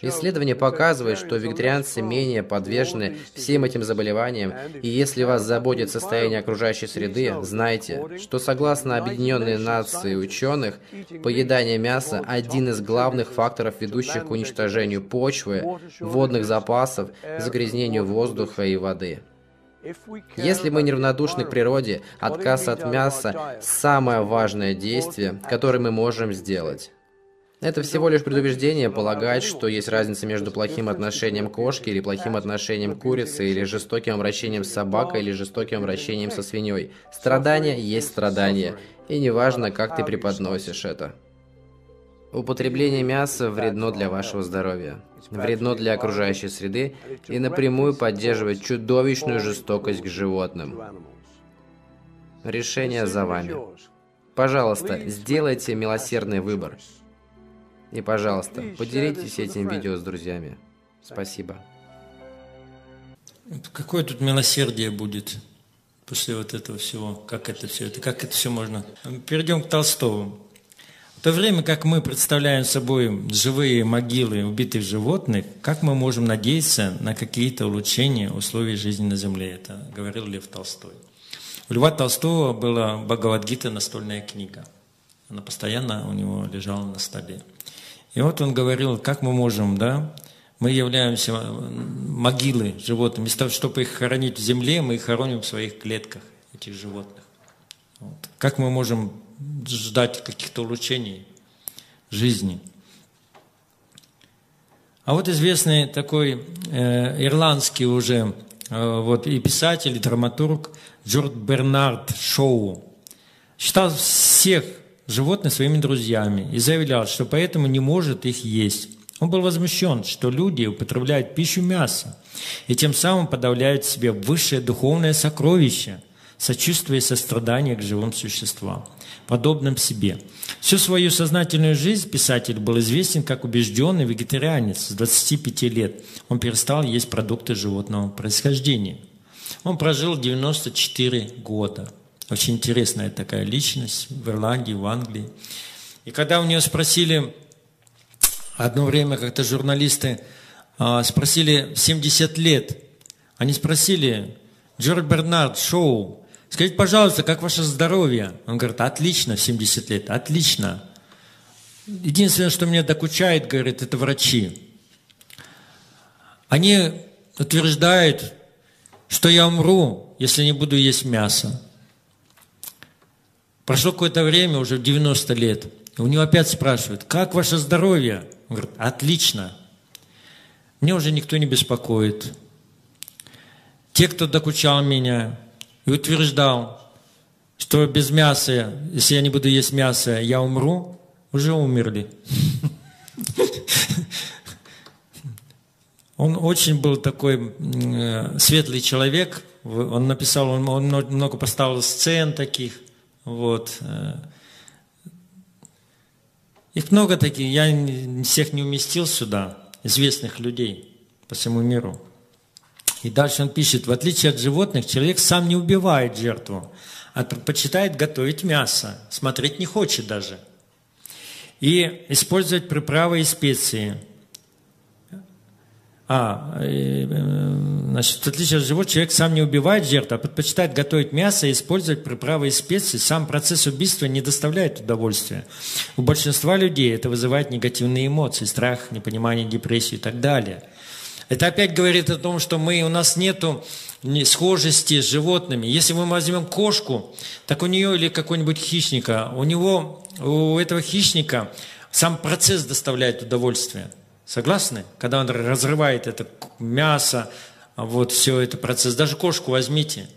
Исследования показывают, что вегетарианцы менее подвержены всем этим заболеваниям, и если вас заботит состояние окружающей среды, знайте, что согласно Объединенной Нации ученых, поедание мяса – один из главных факторов, ведущих к уничтожению почвы, водных запасов, загрязнению воздуха и воды. Если мы неравнодушны к природе, отказ от мяса – самое важное действие, которое мы можем сделать. Это всего лишь предубеждение полагать, что есть разница между плохим отношением кошки или плохим отношением курицы, или жестоким обращением с собакой, или жестоким обращением со свиньей. Страдание есть страдание, и неважно, как ты преподносишь это. Употребление мяса вредно для вашего здоровья, вредно для окружающей среды и напрямую поддерживает чудовищную жестокость к животным. Решение за вами. Пожалуйста, сделайте милосердный выбор. И, пожалуйста, поделитесь этим видео с друзьями. Спасибо. Какое тут милосердие будет после вот этого всего? Как это все? Это, как это все можно? Перейдем к Толстому. В то время как мы представляем собой живые могилы убитых животных, как мы можем надеяться на какие-то улучшения условий жизни на Земле? Это говорил Лев Толстой. У Льва Толстого была Бхагавадгита настольная книга. Она постоянно у него лежала на столе. И вот он говорил, как мы можем, да, мы являемся могилы животных. Вместо того, чтобы их хоронить в земле, мы их хороним в своих клетках, этих животных. Вот. Как мы можем ждать каких-то улучшений жизни. А вот известный такой э, ирландский уже э, вот, и писатель, и драматург Джордж Бернард Шоу считал всех животных своими друзьями и заявлял, что поэтому не может их есть. Он был возмущен, что люди употребляют пищу мяса и тем самым подавляют в себе высшее духовное сокровище, сочувствие и сострадание к живым существам, подобным себе. Всю свою сознательную жизнь писатель был известен как убежденный вегетарианец с 25 лет. Он перестал есть продукты животного происхождения. Он прожил 94 года. Очень интересная такая личность в Ирландии, в Англии. И когда у него спросили, Одно время как-то журналисты а, спросили 70 лет. Они спросили, Джордж Бернард, шоу, скажите, пожалуйста, как ваше здоровье? Он говорит, отлично, в 70 лет, отлично. Единственное, что меня докучает, говорит, это врачи. Они утверждают, что я умру, если не буду есть мясо. Прошло какое-то время, уже 90 лет, у него опять спрашивают, как ваше здоровье? Он говорит, отлично. Мне уже никто не беспокоит. Те, кто докучал меня и утверждал, что без мяса, если я не буду есть мясо, я умру, уже умерли. Он очень был такой э, светлый человек. Он написал, он много поставил сцен таких. Вот. Э, их много таких, я всех не уместил сюда, известных людей по всему миру. И дальше он пишет, в отличие от животных, человек сам не убивает жертву, а предпочитает готовить мясо, смотреть не хочет даже. И использовать приправы и специи – а, э, значит, в отличие от животных, человек сам не убивает жертву, а предпочитает готовить мясо и использовать приправы и специи. Сам процесс убийства не доставляет удовольствия. У большинства людей это вызывает негативные эмоции, страх, непонимание, депрессию и так далее. Это опять говорит о том, что мы, у нас нету схожести с животными. Если мы возьмем кошку, так у нее или какой-нибудь хищника, у него, у этого хищника сам процесс доставляет удовольствие – Согласны? Когда он разрывает это мясо, вот все это процесс. Даже кошку возьмите.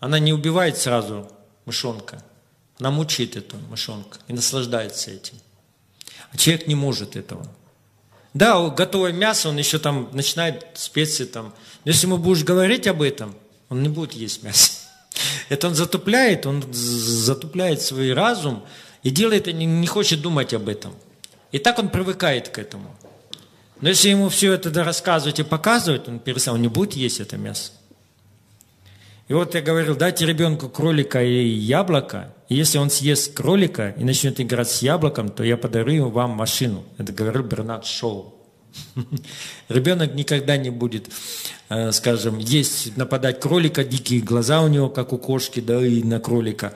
Она не убивает сразу мышонка. Она мучает эту мышонка и наслаждается этим. А человек не может этого. Да, готовое мясо, он еще там начинает специи там. Но если ему будешь говорить об этом, он не будет есть мясо. Это он затупляет, он затупляет свой разум и делает, не, не хочет думать об этом. И так он привыкает к этому. Но если ему все это рассказывать и показывать, он перестал, он не будет есть это мясо. И вот я говорил, дайте ребенку кролика и яблоко, и если он съест кролика и начнет играть с яблоком, то я подарю вам машину. Это говорил Бернард Шоу. Ребенок никогда не будет, э, скажем, есть, нападать кролика, дикие глаза у него, как у кошки, да и на кролика.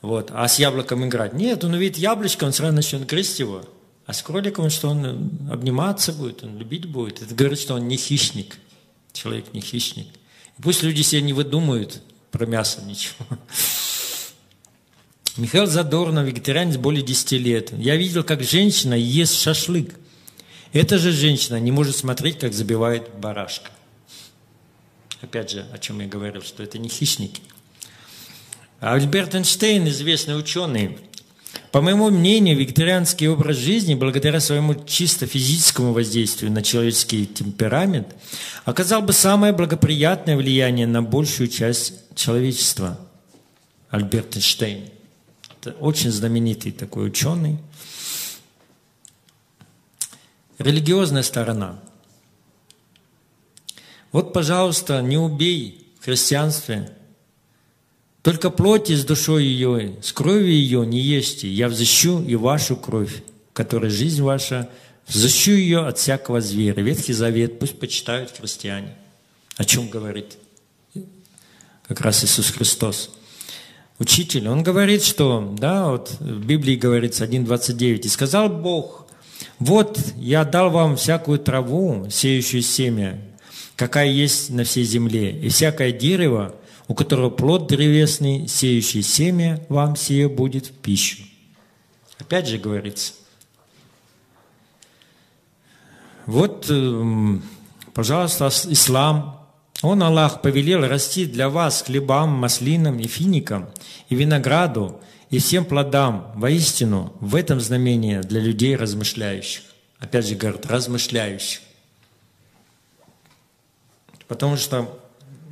Вот. А с яблоком играть. Нет, он увидит яблочко, он сразу начнет грызть его. А с кроликом, что он обниматься будет, он любить будет. Это говорит, что он не хищник. Человек не хищник. Пусть люди себе не выдумают про мясо ничего. Михаил Задорнов, вегетарианец более 10 лет. Я видел, как женщина ест шашлык. Эта же женщина не может смотреть, как забивает барашка. Опять же, о чем я говорил, что это не хищники. Альберт Эйнштейн, известный ученый, по моему мнению, вегетарианский образ жизни, благодаря своему чисто физическому воздействию на человеческий темперамент, оказал бы самое благоприятное влияние на большую часть человечества. Альберт Эйнштейн. Это очень знаменитый такой ученый. Религиозная сторона. Вот, пожалуйста, не убей в христианстве – только плоти с душой ее, с кровью ее не ешьте. Я взыщу и вашу кровь, которая жизнь ваша, взыщу ее от всякого зверя. Ветхий Завет пусть почитают христиане. О чем говорит как раз Иисус Христос. Учитель, он говорит, что, да, вот в Библии говорится 1.29, «И сказал Бог, вот я дал вам всякую траву, сеющую семя, какая есть на всей земле, и всякое дерево, у которого плод древесный, сеющий семя, вам сие будет в пищу. Опять же говорится. Вот, эм, пожалуйста, ислам, Он, Аллах, повелел расти для вас хлебам, маслинам и финикам, и винограду, и всем плодам. Воистину, в этом знамение для людей размышляющих. Опять же, говорят, размышляющих. Потому что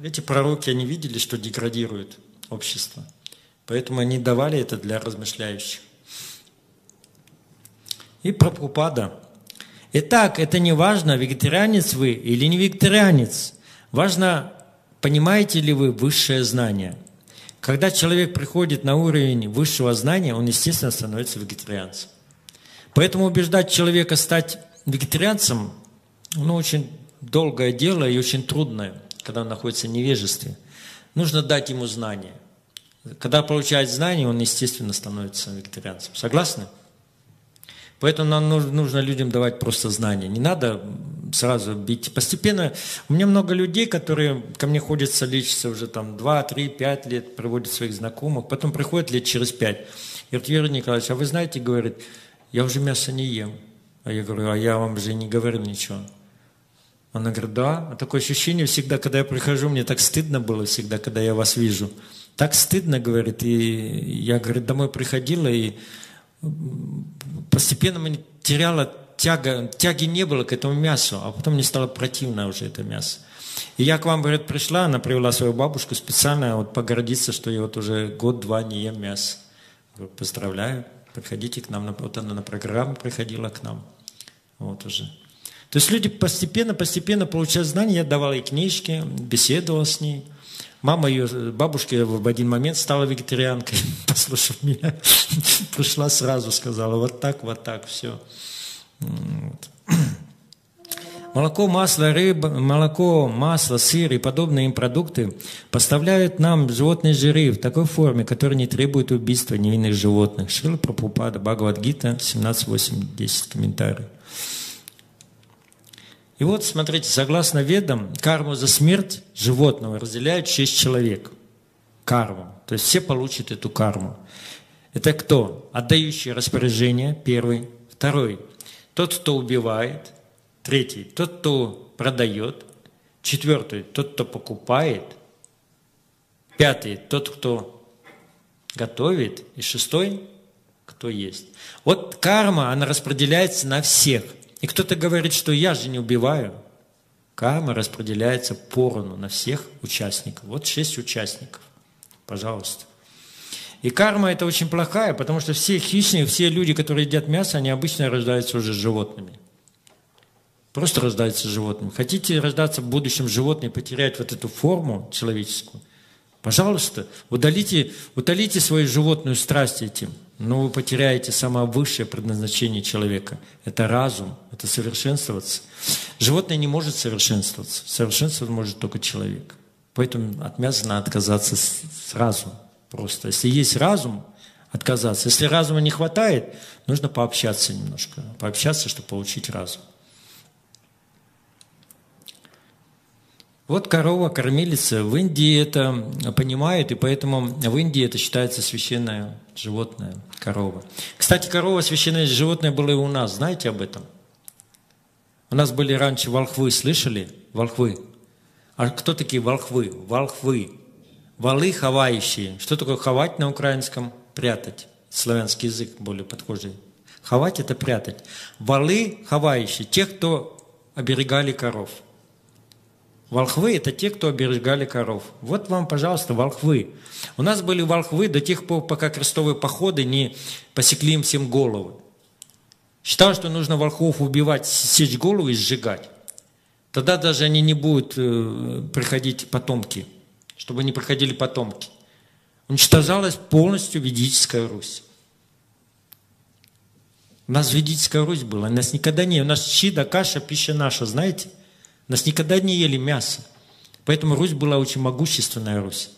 эти пророки, они видели, что деградирует общество. Поэтому они давали это для размышляющих. И Прабхупада. Итак, это не важно, вегетарианец вы или не вегетарианец. Важно, понимаете ли вы высшее знание. Когда человек приходит на уровень высшего знания, он, естественно, становится вегетарианцем. Поэтому убеждать человека стать вегетарианцем, ну, очень долгое дело и очень трудное, когда он находится в невежестве. Нужно дать ему знания. Когда получает знания, он, естественно, становится вегетарианцем. Согласны? Поэтому нам нужно людям давать просто знания. Не надо сразу бить. Постепенно, у меня много людей, которые ко мне ходят лечиться уже там 2, 3, 5 лет, проводят своих знакомых, потом приходят лет через 5. И говорят, Юрий Николаевич, а вы знаете, говорит, я уже мясо не ем. А я говорю, а я вам же не говорил ничего. Она говорит, да. А такое ощущение всегда, когда я прихожу, мне так стыдно было всегда, когда я вас вижу. Так стыдно, говорит. И я, говорит, домой приходила, и постепенно мне теряла тяга, тяги не было к этому мясу, а потом мне стало противно уже это мясо. И я к вам, говорит, пришла, она привела свою бабушку специально вот погордиться, что я вот уже год-два не ем мясо. Говорю, поздравляю, приходите к нам, вот она на программу приходила к нам, вот уже. То есть люди постепенно-постепенно получают знания. Я давал ей книжки, беседовал с ней. Мама ее, бабушка в один момент стала вегетарианкой, послушав меня. Пришла сразу, сказала, вот так, вот так, все. Молоко, масло, рыба, молоко, масло, сыр и подобные им продукты поставляют нам животные жиры в такой форме, которая не требует убийства невинных животных. Шрила Прабхупада, Бхагавадгита, 17.8.10 комментарий. И вот, смотрите, согласно ведам, карму за смерть животного разделяют шесть человек. Карму. То есть все получат эту карму. Это кто? Отдающий распоряжение, первый. Второй. Тот, кто убивает. Третий. Тот, кто продает. Четвертый. Тот, кто покупает. Пятый. Тот, кто готовит. И шестой. Кто есть. Вот карма, она распределяется на всех – и кто-то говорит, что я же не убиваю. Карма распределяется поровну на всех участников. Вот шесть участников. Пожалуйста. И карма это очень плохая, потому что все хищники, все люди, которые едят мясо, они обычно рождаются уже животными. Просто рождаются животными. Хотите рождаться в будущем животным, потерять вот эту форму человеческую? Пожалуйста, удалите, удалите свою животную страсть этим но вы потеряете самое высшее предназначение человека. Это разум, это совершенствоваться. Животное не может совершенствоваться. Совершенствовать может только человек. Поэтому от мяса надо отказаться сразу. Просто. Если есть разум, отказаться. Если разума не хватает, нужно пообщаться немножко. Пообщаться, чтобы получить разум. Вот корова, кормилица. В Индии это понимают, и поэтому в Индии это считается священное животное, корова. Кстати, корова священное животное было и у нас. Знаете об этом? У нас были раньше волхвы, слышали? Волхвы. А кто такие волхвы? Волхвы. Валы хавающие. Что такое ховать на украинском? Прятать. Славянский язык более подхожий. Ховать – это прятать. Валы хавающие. Те, кто оберегали коров. Волхвы – это те, кто оберегали коров. Вот вам, пожалуйста, волхвы. У нас были волхвы до тех пор, пока крестовые походы не посекли им всем головы. Считал, что нужно волхвов убивать, сечь голову и сжигать. Тогда даже они не будут э, приходить потомки, чтобы не приходили потомки. Уничтожалась полностью ведическая Русь. У нас ведическая Русь была, у нас никогда не... У нас щи да каша, пища наша, знаете – нас никогда не ели мясо. Поэтому Русь была очень могущественная Русь.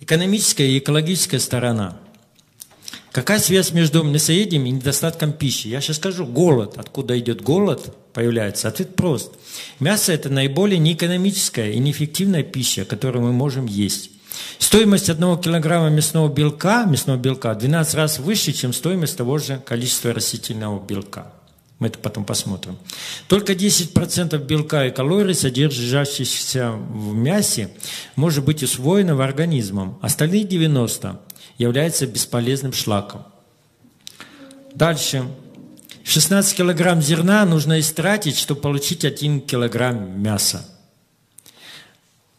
Экономическая и экологическая сторона. Какая связь между мясоедением и недостатком пищи? Я сейчас скажу, голод. Откуда идет голод, появляется? Ответ прост. Мясо – это наиболее неэкономическая и неэффективная пища, которую мы можем есть. Стоимость одного килограмма мясного белка, мясного белка в 12 раз выше, чем стоимость того же количества растительного белка. Мы это потом посмотрим. Только 10% белка и калорий, содержащихся в мясе, может быть усвоено в организмом. Остальные 90% являются бесполезным шлаком. Дальше. 16 килограмм зерна нужно истратить, чтобы получить 1 килограмм мяса.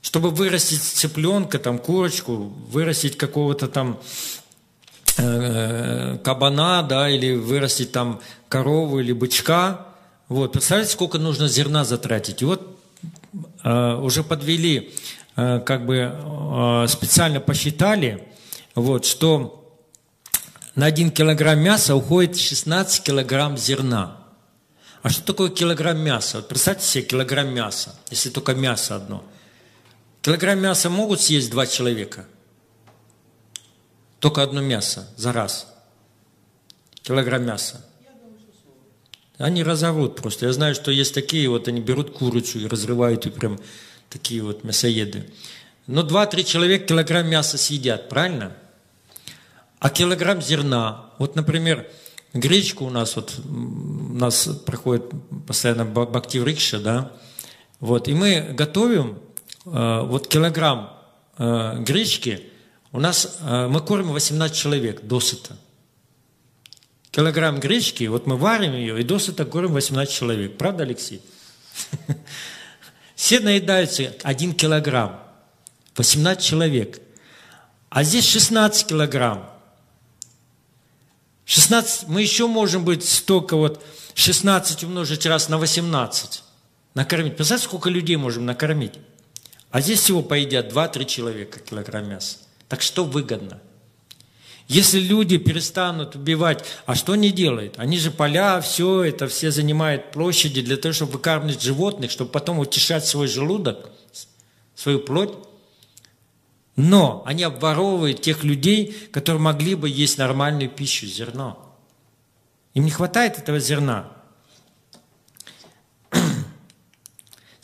Чтобы вырастить цыпленка, там, курочку, вырастить какого-то там э, кабана, да, или вырастить там корову или бычка. Вот, представляете, сколько нужно зерна затратить? И вот э, уже подвели, э, как бы э, специально посчитали, вот, что на один килограмм мяса уходит 16 килограмм зерна. А что такое килограмм мяса? Вот представьте себе килограмм мяса, если только мясо одно. Килограмм мяса могут съесть два человека? Только одно мясо за раз. Килограмм мяса. Они разорвут просто. Я знаю, что есть такие, вот они берут курицу и разрывают и прям такие вот мясоеды. Но два-три человека килограмм мяса съедят, правильно? А килограмм зерна, вот, например, гречку у нас вот, у нас проходит постоянно бактив рикша, да, вот, и мы готовим вот килограмм э, гречки, у нас, э, мы кормим 18 человек досыта килограмм гречки, вот мы варим ее и досыта кормим 18 человек. Правда, Алексей? Все наедаются 1 килограмм. 18 человек. А здесь 16 килограмм. 16, мы еще можем быть столько вот, 16 умножить раз на 18. Накормить. Представляете, сколько людей можем накормить? А здесь всего поедят 2-3 человека килограмм мяса. Так что выгодно? Если люди перестанут убивать, а что они делают? Они же поля, все это, все занимают площади для того, чтобы выкармливать животных, чтобы потом утешать свой желудок, свою плоть. Но они обворовывают тех людей, которые могли бы есть нормальную пищу, зерно. Им не хватает этого зерна.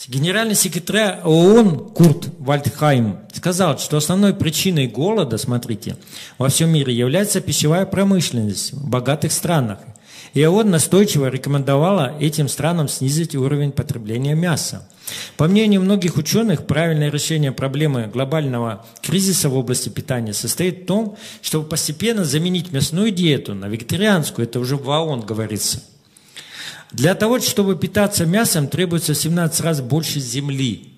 Генеральный секретарь ООН Курт Вальдхайм сказал, что основной причиной голода, смотрите, во всем мире является пищевая промышленность в богатых странах. И ООН настойчиво рекомендовала этим странам снизить уровень потребления мяса. По мнению многих ученых, правильное решение проблемы глобального кризиса в области питания состоит в том, чтобы постепенно заменить мясную диету на вегетарианскую, это уже в ООН говорится – для того, чтобы питаться мясом, требуется 17 раз больше земли,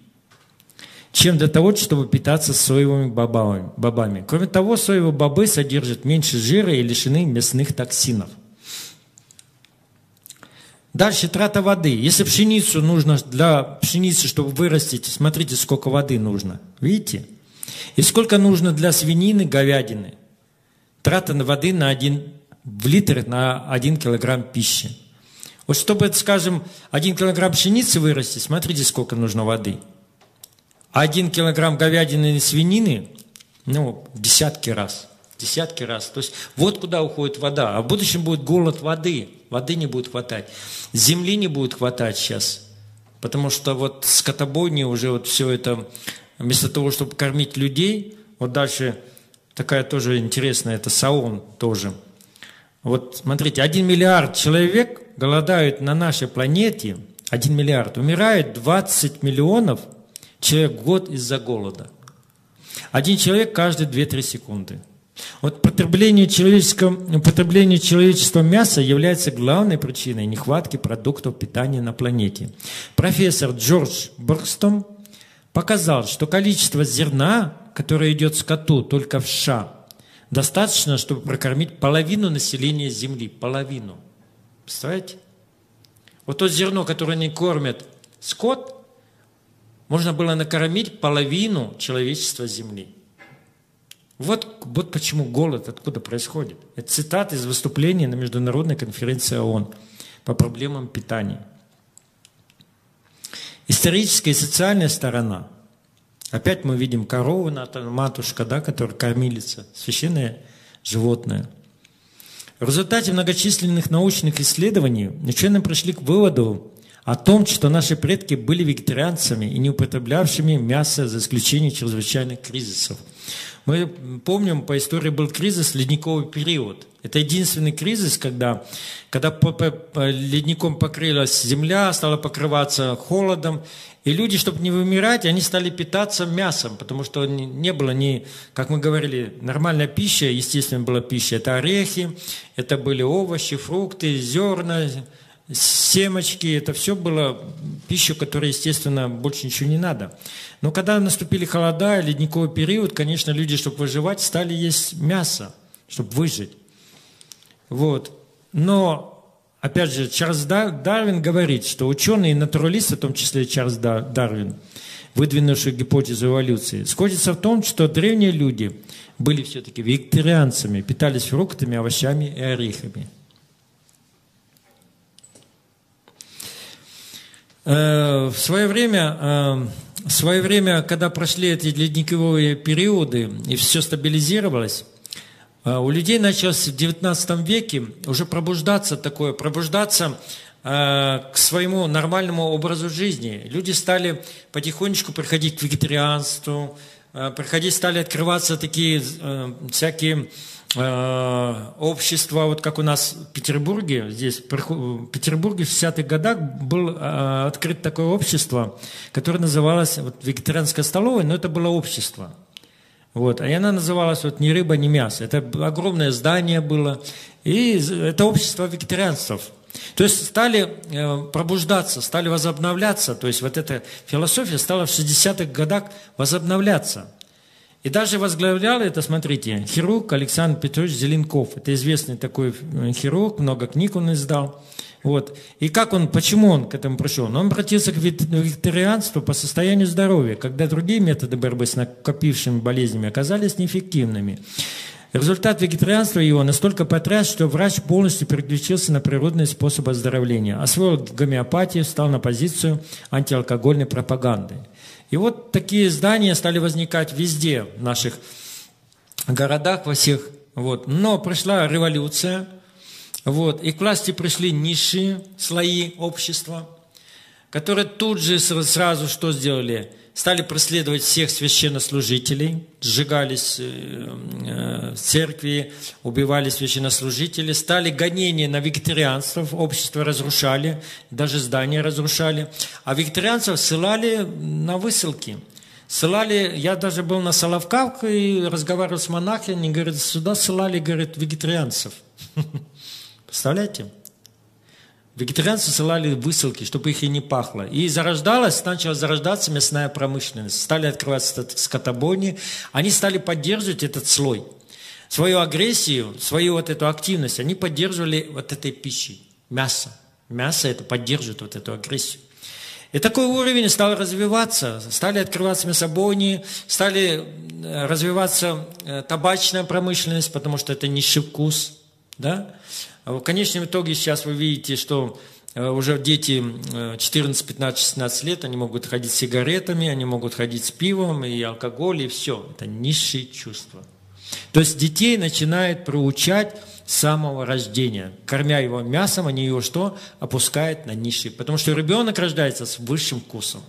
чем для того, чтобы питаться соевыми бобами. Кроме того, соевые бобы содержат меньше жира и лишены мясных токсинов. Дальше трата воды. Если пшеницу нужно для пшеницы, чтобы вырастить, смотрите, сколько воды нужно. Видите? И сколько нужно для свинины, говядины. Трата воды на 1 в литр на 1 килограмм пищи. Вот чтобы, скажем, один килограмм пшеницы вырасти, смотрите, сколько нужно воды. один килограмм говядины и свинины, ну, десятки раз. Десятки раз. То есть вот куда уходит вода. А в будущем будет голод воды. Воды не будет хватать. Земли не будет хватать сейчас. Потому что вот скотобойни уже вот все это, вместо того, чтобы кормить людей, вот дальше такая тоже интересная, это Саон тоже. Вот смотрите, один миллиард человек голодают на нашей планете, 1 миллиард, умирает 20 миллионов человек в год из-за голода. Один человек каждые 2-3 секунды. Вот потребление, человеческого, потребление человеческого мяса является главной причиной нехватки продуктов питания на планете. Профессор Джордж Борстом показал, что количество зерна, которое идет скоту только в США, достаточно, чтобы прокормить половину населения Земли. Половину. Представляете? Вот то зерно, которое они кормят скот, можно было накормить половину человечества Земли. Вот, вот почему голод откуда происходит. Это цитат из выступления на Международной конференции ООН по проблемам питания. Историческая и социальная сторона. Опять мы видим корову, матушка, да, которая кормилица, священное животное – в результате многочисленных научных исследований ученые пришли к выводу о том, что наши предки были вегетарианцами и не употреблявшими мясо за исключением чрезвычайных кризисов. Мы помним, по истории был кризис, ледниковый период. Это единственный кризис, когда, когда по, по, ледником покрылась земля, стала покрываться холодом, и люди, чтобы не вымирать, они стали питаться мясом, потому что не было ни, как мы говорили, нормальная пища, естественно, была пища. Это орехи, это были овощи, фрукты, зерна, семечки, это все было пища, которая, естественно, больше ничего не надо. Но когда наступили холода, ледниковый период, конечно, люди, чтобы выживать, стали есть мясо, чтобы выжить. Вот. Но, опять же, Чарльз Дарвин говорит, что ученые и натуралисты, в том числе Чарльз Дарвин, выдвинувший гипотезу эволюции, сходятся в том, что древние люди были все-таки вегетарианцами, питались фруктами, овощами и орехами. В свое время, э, в свое время, когда прошли эти ледниковые периоды и все стабилизировалось, э, у людей началось в XIX веке уже пробуждаться такое, пробуждаться к своему нормальному образу жизни. Люди стали потихонечку приходить к вегетарианству, приходить, стали открываться такие всякие Э, общество, вот как у нас в Петербурге, здесь в Петербурге в 60-х годах было э, открыто такое общество, которое называлось вот, вегетарианская столовая, но это было общество. Вот, и она называлась вот «Ни рыба, ни мясо». Это огромное здание было, и это общество вегетарианцев. То есть стали э, пробуждаться, стали возобновляться, то есть вот эта философия стала в 60-х годах возобновляться – и даже возглавлял это, смотрите, хирург Александр Петрович Зеленков. Это известный такой э, хирург, много книг он издал. Вот. И как он, почему он к этому пришел? Он обратился к вегетарианству по состоянию здоровья, когда другие методы борьбы с накопившими болезнями оказались неэффективными. Результат вегетарианства его настолько потряс, что врач полностью переключился на природный способ оздоровления. Освоил гомеопатию, стал на позицию антиалкогольной пропаганды. И вот такие здания стали возникать везде, в наших городах, во всех. Вот. Но пришла революция, вот, и к власти пришли низшие слои общества, которые тут же сразу что сделали – стали преследовать всех священнослужителей, сжигались э, э, церкви, убивали священнослужителей, стали гонения на вегетарианцев, общество разрушали, даже здания разрушали, а вегетарианцев ссылали на высылки. Ссылали, я даже был на Соловках и разговаривал с монахами, они говорят, сюда ссылали, говорят, вегетарианцев. Представляете? Вегетарианцы ссылали высылки, чтобы их и не пахло. И зарождалась, начала зарождаться мясная промышленность. Стали открываться скотобойни. Они стали поддерживать этот слой. Свою агрессию, свою вот эту активность они поддерживали вот этой пищей. Мясо. Мясо это поддерживает вот эту агрессию. И такой уровень стал развиваться. Стали открываться мясобойни, стали э, развиваться э, табачная промышленность, потому что это низший вкус. Да? А в конечном итоге сейчас вы видите, что э, уже дети 14, 15, 16 лет, они могут ходить с сигаретами, они могут ходить с пивом и алкоголь, и все. Это низшие чувства. То есть детей начинают проучать с самого рождения. Кормя его мясом, они его что? Опускают на низший. Потому что ребенок рождается с высшим вкусом.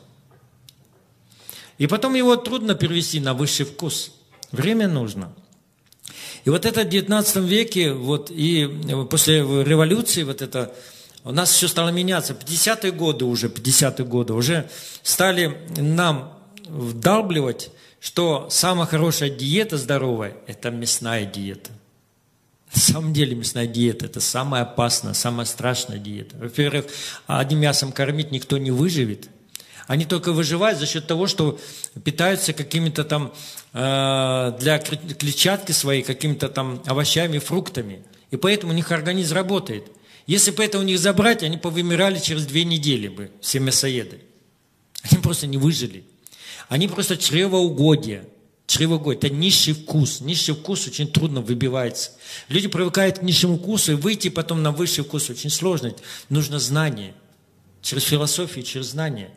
И потом его трудно перевести на высший вкус. Время нужно. И вот это в 19 веке, вот, и после революции, вот это, у нас все стало меняться. 50-е годы уже, 50-е годы уже стали нам вдалбливать, что самая хорошая диета здоровая – это мясная диета. На самом деле мясная диета – это самая опасная, самая страшная диета. Во-первых, одним мясом кормить никто не выживет – они только выживают за счет того, что питаются какими-то там э, для клетчатки своей, какими-то там овощами, фруктами. И поэтому у них организм работает. Если бы это у них забрать, они повымирали через две недели бы, все мясоеды. Они просто не выжили. Они просто чревоугодие. Чревоугодие. Это низший вкус. Низший вкус очень трудно выбивается. Люди привыкают к низшему вкусу, и выйти потом на высший вкус очень сложно. Нужно знание. Через философию, через знание.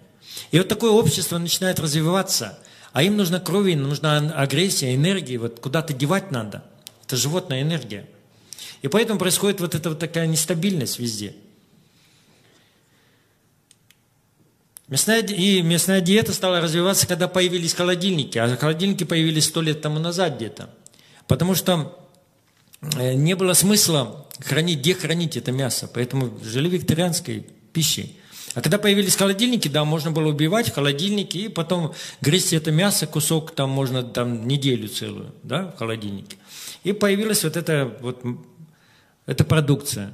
И вот такое общество начинает развиваться, а им нужна кровь, им нужна агрессия, энергия, вот куда-то девать надо. Это животная энергия. И поэтому происходит вот эта вот такая нестабильность везде. И мясная диета стала развиваться, когда появились холодильники. А холодильники появились сто лет тому назад где-то. Потому что э, не было смысла хранить, где хранить это мясо. Поэтому жили вегетарианской пищей. А когда появились холодильники, да, можно было убивать в холодильнике и потом грызть это мясо, кусок там можно там неделю целую, да, в холодильнике. И появилась вот эта вот эта продукция.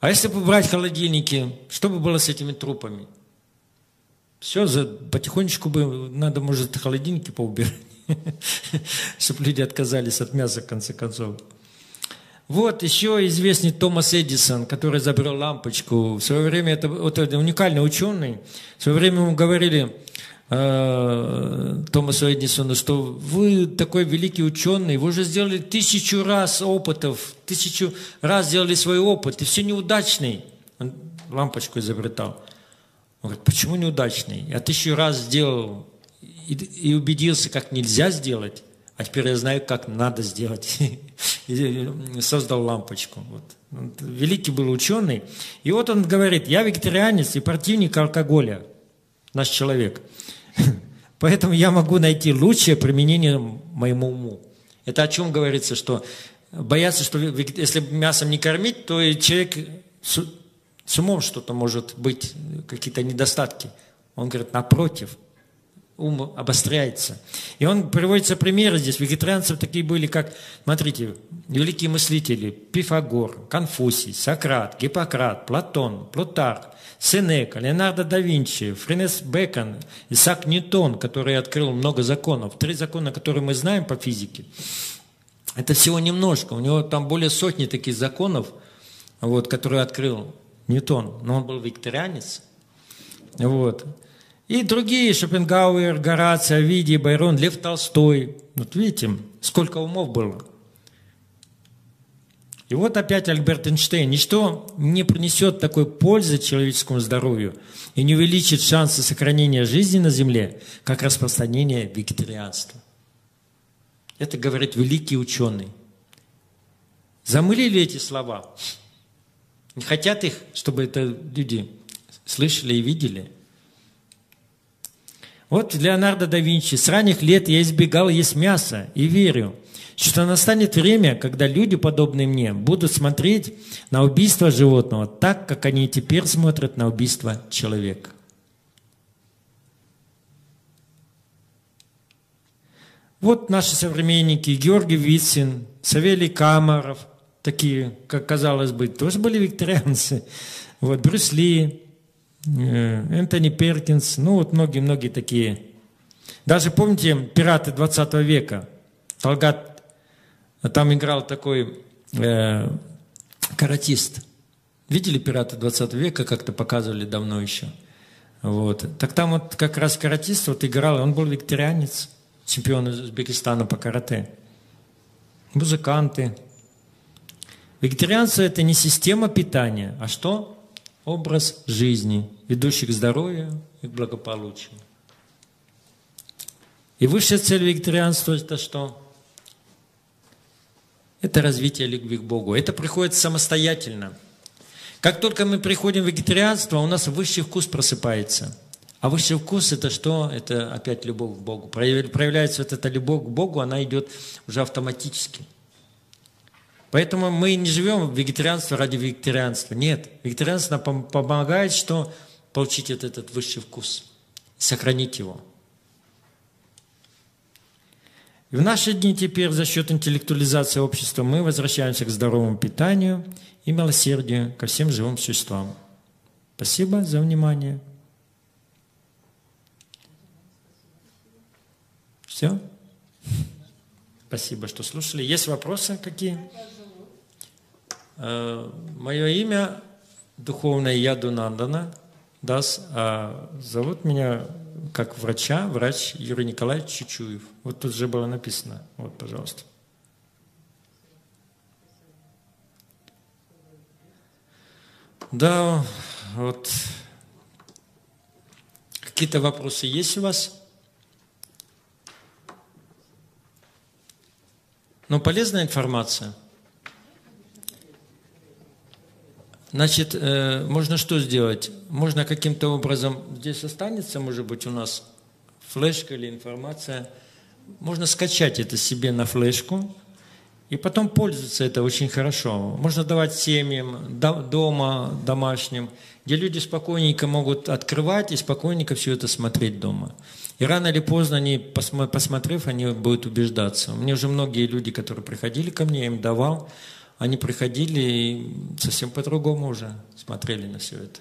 А если бы брать холодильники, что бы было с этими трупами? Все, за, потихонечку бы надо, может, холодильники поубирать, чтобы люди отказались от мяса, в конце концов. Вот еще известный Томас Эдисон, который изобрел лампочку. В свое время это, вот, это уникальный ученый. В свое время ему говорили э, Томасу Эдисону, что вы такой великий ученый, вы уже сделали тысячу раз опытов, тысячу раз сделали свой опыт, и все неудачный. Он лампочку изобретал. Он говорит, почему неудачный? Я тысячу раз сделал и, и убедился, как нельзя сделать, а теперь я знаю, как надо сделать. И создал лампочку. Вот. Великий был ученый. И вот он говорит, я вегетарианец и противник алкоголя, наш человек. Поэтому я могу найти лучшее применение моему уму. Это о чем говорится, что боятся, что если мясом не кормить, то и человек с умом что-то может быть, какие-то недостатки. Он говорит, напротив, ум обостряется. И он приводится примеры здесь. Вегетарианцев такие были, как, смотрите, великие мыслители, Пифагор, Конфуций, Сократ, Гиппократ, Платон, Плутарх, Сенека, Леонардо да Винчи, Френес Бекон, Исаак Ньютон, который открыл много законов. Три закона, которые мы знаем по физике. Это всего немножко. У него там более сотни таких законов, вот, которые открыл Ньютон, но он был викторианец. Вот. И другие, Шопенгауэр, Гораций, Овидий, Байрон, Лев Толстой. Вот видите, сколько умов было. И вот опять Альберт Эйнштейн. Ничто не принесет такой пользы человеческому здоровью и не увеличит шансы сохранения жизни на Земле, как распространение вегетарианства. Это говорит великий ученый. Замылили эти слова? Не хотят их, чтобы это люди слышали и видели. Вот Леонардо да Винчи. С ранних лет я избегал есть мясо и верю, что настанет время, когда люди, подобные мне, будут смотреть на убийство животного так, как они теперь смотрят на убийство человека. Вот наши современники Георгий Вицин, Савелий Камаров – такие, как казалось бы, тоже были викторианцы. Вот Брюс Ли, Энтони Перкинс, ну вот многие-многие такие. Даже помните «Пираты 20 века»? Талгат, там играл такой э, каратист. Видели «Пираты 20 века», как-то показывали давно еще? Вот. Так там вот как раз каратист вот играл, он был викторианец, чемпион Узбекистана по карате. Музыканты, Вегетарианство – это не система питания, а что? Образ жизни, ведущий к здоровью и к благополучию. И высшая цель вегетарианства – это что? Это развитие любви к Богу. Это приходит самостоятельно. Как только мы приходим в вегетарианство, у нас высший вкус просыпается. А высший вкус – это что? Это опять любовь к Богу. Проявляется вот эта любовь к Богу, она идет уже автоматически. Поэтому мы не живем в вегетарианстве ради вегетарианства. Нет, вегетарианство нам помогает, что получить вот этот высший вкус, сохранить его. И в наши дни теперь за счет интеллектуализации общества мы возвращаемся к здоровому питанию и милосердию ко всем живым существам. Спасибо за внимание. Все? Спасибо, что слушали. Есть вопросы какие? Э, Мое имя духовное Яду Нандана, Дас, а зовут меня как врача, врач Юрий Николаевич Чучуев. Вот тут же было написано. Вот, пожалуйста. Да, вот какие-то вопросы есть у вас? Ну, полезная информация – Значит, э, можно что сделать? Можно каким-то образом, здесь останется, может быть, у нас флешка или информация. Можно скачать это себе на флешку, и потом пользоваться это очень хорошо. Можно давать семьям, дома, домашним, где люди спокойненько могут открывать и спокойненько все это смотреть дома. И рано или поздно, они, посмотрев, они будут убеждаться. Мне уже многие люди, которые приходили ко мне, я им давал, они приходили и совсем по-другому уже смотрели на все это.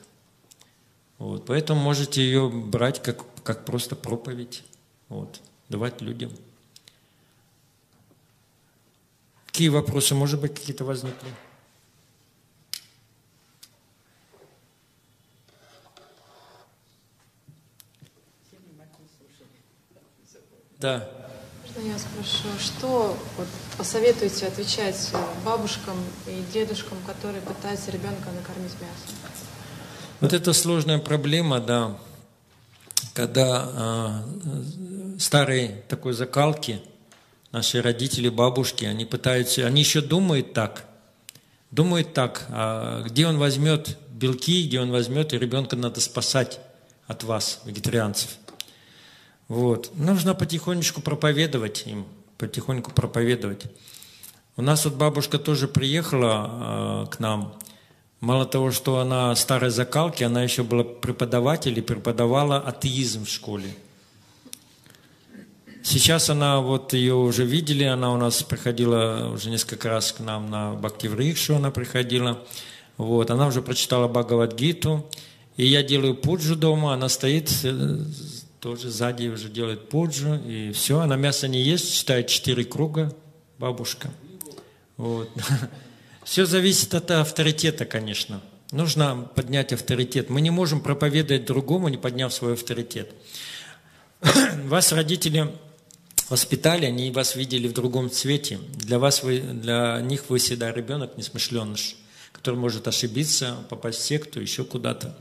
Вот. Поэтому можете ее брать как, как просто проповедь, вот, давать людям. Какие вопросы, может быть, какие-то возникли? Да. Можно я спрошу, что вот, посоветуете отвечать бабушкам и дедушкам, которые пытаются ребенка накормить мясом? Вот это сложная проблема, да, когда э, старые такой закалки – наши родители, бабушки, они пытаются, они еще думают так, думают так, а где он возьмет белки, где он возьмет, и ребенка надо спасать от вас, вегетарианцев. Вот. Нужно потихонечку проповедовать им, потихоньку проповедовать. У нас вот бабушка тоже приехала э, к нам. Мало того, что она старой закалки, она еще была преподаватель и преподавала атеизм в школе. Сейчас она, вот ее уже видели, она у нас приходила уже несколько раз к нам на Бхактиврикшу, она приходила. Вот, она уже прочитала Бхагавадгиту, и я делаю пуджу дома, она стоит э, тоже сзади уже делает пуджу, и все, она мясо не ест, читает четыре круга, бабушка. Вот. Все зависит от авторитета, конечно. Нужно поднять авторитет. Мы не можем проповедовать другому, не подняв свой авторитет. Вас родители воспитали, они вас видели в другом цвете. Для, вас вы, для них вы всегда ребенок несмышленыш, который может ошибиться, попасть в секту, еще куда-то.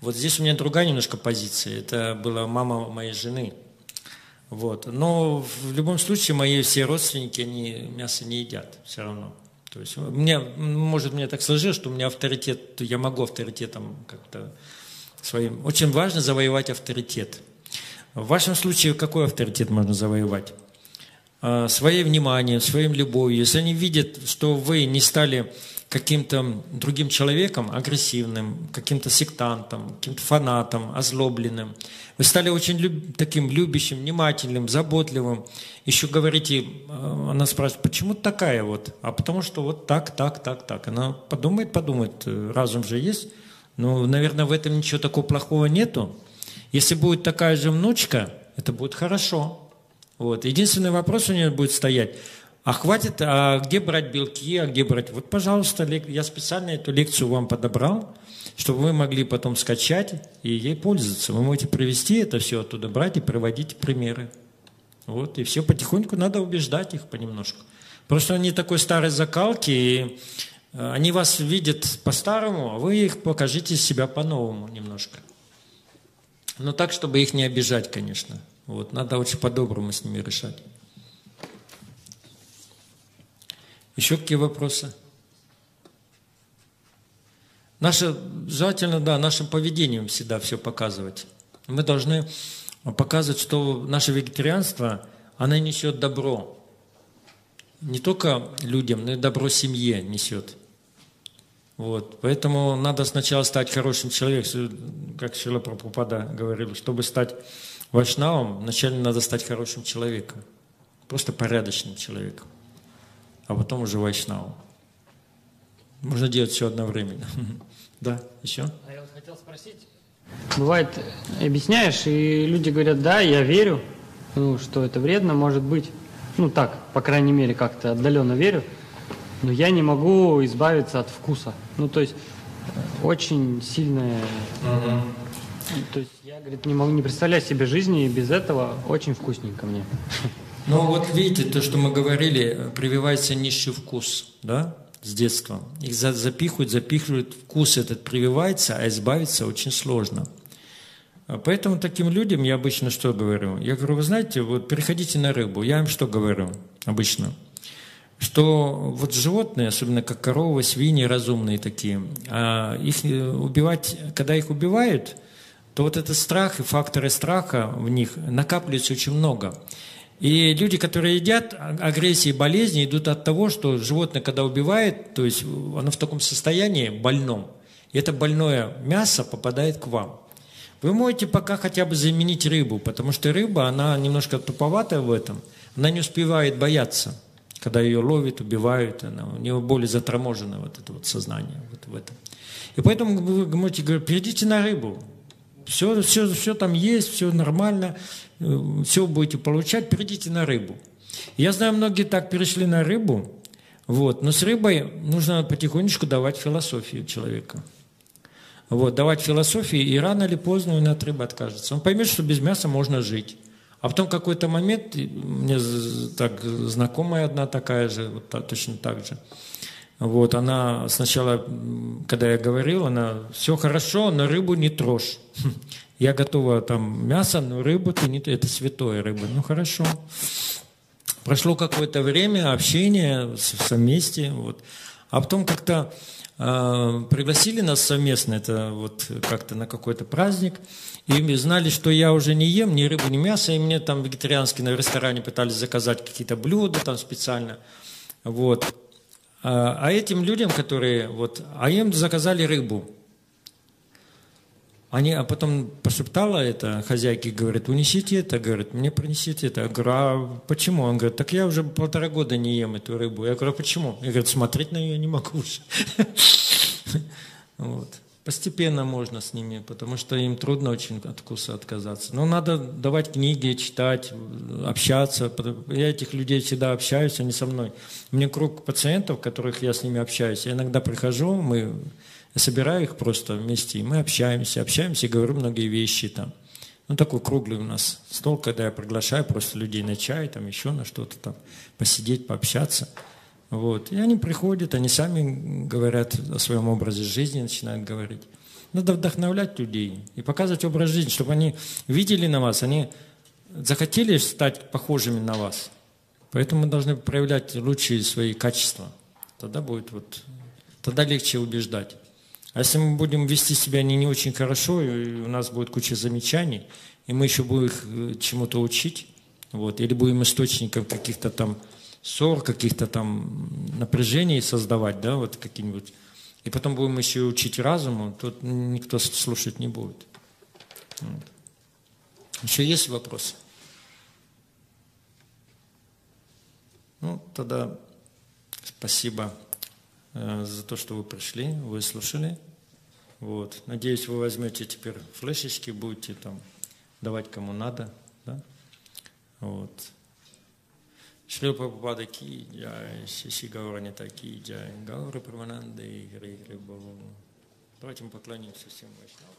Вот здесь у меня другая немножко позиция. Это была мама моей жены. Вот. Но в любом случае мои все родственники, они мясо не едят все равно. То есть мне, может, мне так сложилось, что у меня авторитет, я могу авторитетом как-то своим. Очень важно завоевать авторитет. В вашем случае какой авторитет можно завоевать? А, своей вниманием, своим любовью. Если они видят, что вы не стали каким-то другим человеком, агрессивным, каким-то сектантом, каким-то фанатом, озлобленным. Вы стали очень люб, таким любящим, внимательным, заботливым. Еще говорите, а, она спрашивает, почему такая вот? А потому что вот так, так, так, так. Она подумает, подумает, э, разум же есть. Ну, наверное, в этом ничего такого плохого нету. Если будет такая же внучка, это будет хорошо. Вот. Единственный вопрос у нее будет стоять, а хватит, а где брать белки, а где брать... Вот, пожалуйста, я специально эту лекцию вам подобрал, чтобы вы могли потом скачать и ей пользоваться. Вы можете привести это все оттуда, брать и приводить примеры. Вот, и все потихоньку надо убеждать их понемножку. Просто они такой старой закалки, и э, они вас видят по-старому, а вы их покажите себя по-новому немножко. Но так, чтобы их не обижать, конечно. Вот, надо очень по-доброму с ними решать. Еще какие вопросы? Наше, желательно, да, нашим поведением всегда все показывать. Мы должны показывать, что наше вегетарианство, оно несет добро. Не только людям, но и добро семье несет. Вот. Поэтому надо сначала стать хорошим человеком, как Шила Прабхупада говорил, чтобы стать вайшнавом, вначале надо стать хорошим человеком, просто порядочным человеком, а потом уже вайшнавом. Можно делать все одновременно. Да, еще? А я вот хотел спросить, бывает, объясняешь, и люди говорят, да, я верю, ну, что это вредно, может быть, ну так, по крайней мере, как-то отдаленно верю, но я не могу избавиться от вкуса. Ну, то есть очень сильная... Uh-huh. То есть я, говорит, не могу не представлять себе жизни без этого. Очень вкусненько мне. Ну вот видите, то, что мы говорили, прививается низший вкус, да, с детства. Их запихивают, запихивают, вкус этот прививается, а избавиться очень сложно. Поэтому таким людям я обычно что говорю? Я говорю, вы знаете, вот переходите на рыбу. Я им что говорю обычно? что вот животные, особенно как коровы, свиньи разумные такие, а их убивать, когда их убивают, то вот этот страх и факторы страха в них накапливается очень много. И люди, которые едят, агрессии и болезни идут от того, что животное, когда убивает, то есть оно в таком состоянии больном, и это больное мясо попадает к вам. Вы можете пока хотя бы заменить рыбу, потому что рыба, она немножко туповатая в этом, она не успевает бояться. Когда ее ловят, убивают, она, у нее более заторможено вот это вот сознание вот в этом. И поэтому вы можете говорить, перейдите на рыбу, все, все, все там есть, все нормально, э, все будете получать, перейдите на рыбу. Я знаю, многие так перешли на рыбу, вот, но с рыбой нужно потихонечку давать философию человека. Вот, давать философию, и рано или поздно он от рыбы откажется. Он поймет, что без мяса можно жить. А потом какой-то момент, мне так знакомая одна такая же, вот точно так же, вот, она сначала, когда я говорил, она, все хорошо, но рыбу не трожь. Я готова там мясо, но рыбу ты не... Это святое рыба. Ну, хорошо. Прошло какое-то время, общение совместе, вот. А потом как-то э, пригласили нас совместно, это вот как-то на какой-то праздник, и знали, что я уже не ем ни рыбу, ни мясо, и мне там вегетариански на ресторане пытались заказать какие-то блюда там специально. Вот. А, а этим людям, которые вот, а им заказали рыбу. Они, а потом пошептала это хозяйке, говорит, унесите это, говорит, мне принесите это. Я говорю, а почему? Он говорит, так я уже полтора года не ем эту рыбу. Я говорю, а почему? Я говорю, смотреть на нее не могу уже. Вот. Постепенно можно с ними, потому что им трудно очень от вкуса отказаться. Но надо давать книги, читать, общаться. Я этих людей всегда общаюсь, они со мной. У меня круг пациентов, которых я с ними общаюсь. Я иногда прихожу, мы, собираю их просто вместе, и мы общаемся, общаемся и говорю многие вещи там. Ну, такой круглый у нас стол, когда я приглашаю просто людей на чай, там еще на что-то там, посидеть, пообщаться – вот. И они приходят, они сами говорят о своем образе жизни, начинают говорить. Надо вдохновлять людей и показывать образ жизни, чтобы они видели на вас, они захотели стать похожими на вас. Поэтому мы должны проявлять лучшие свои качества. Тогда будет вот, тогда легче убеждать. А если мы будем вести себя не, не очень хорошо, и у нас будет куча замечаний, и мы еще будем их э, чему-то учить, вот, или будем источником каких-то там ссор, каких-то там напряжений создавать, да, вот какие-нибудь. И потом будем еще учить разуму, тут никто слушать не будет. Вот. Еще есть вопросы? Ну, тогда спасибо э, за то, что вы пришли, выслушали. Вот. Надеюсь, вы возьмете теперь флешечки, будете там давать кому надо. Да? Вот. Шри Прабхупада ки джай, Шиши Гауранита ки джай, Гаура Прамананда и Гри Гри Давайте мы поклонимся всем Вайшнавам.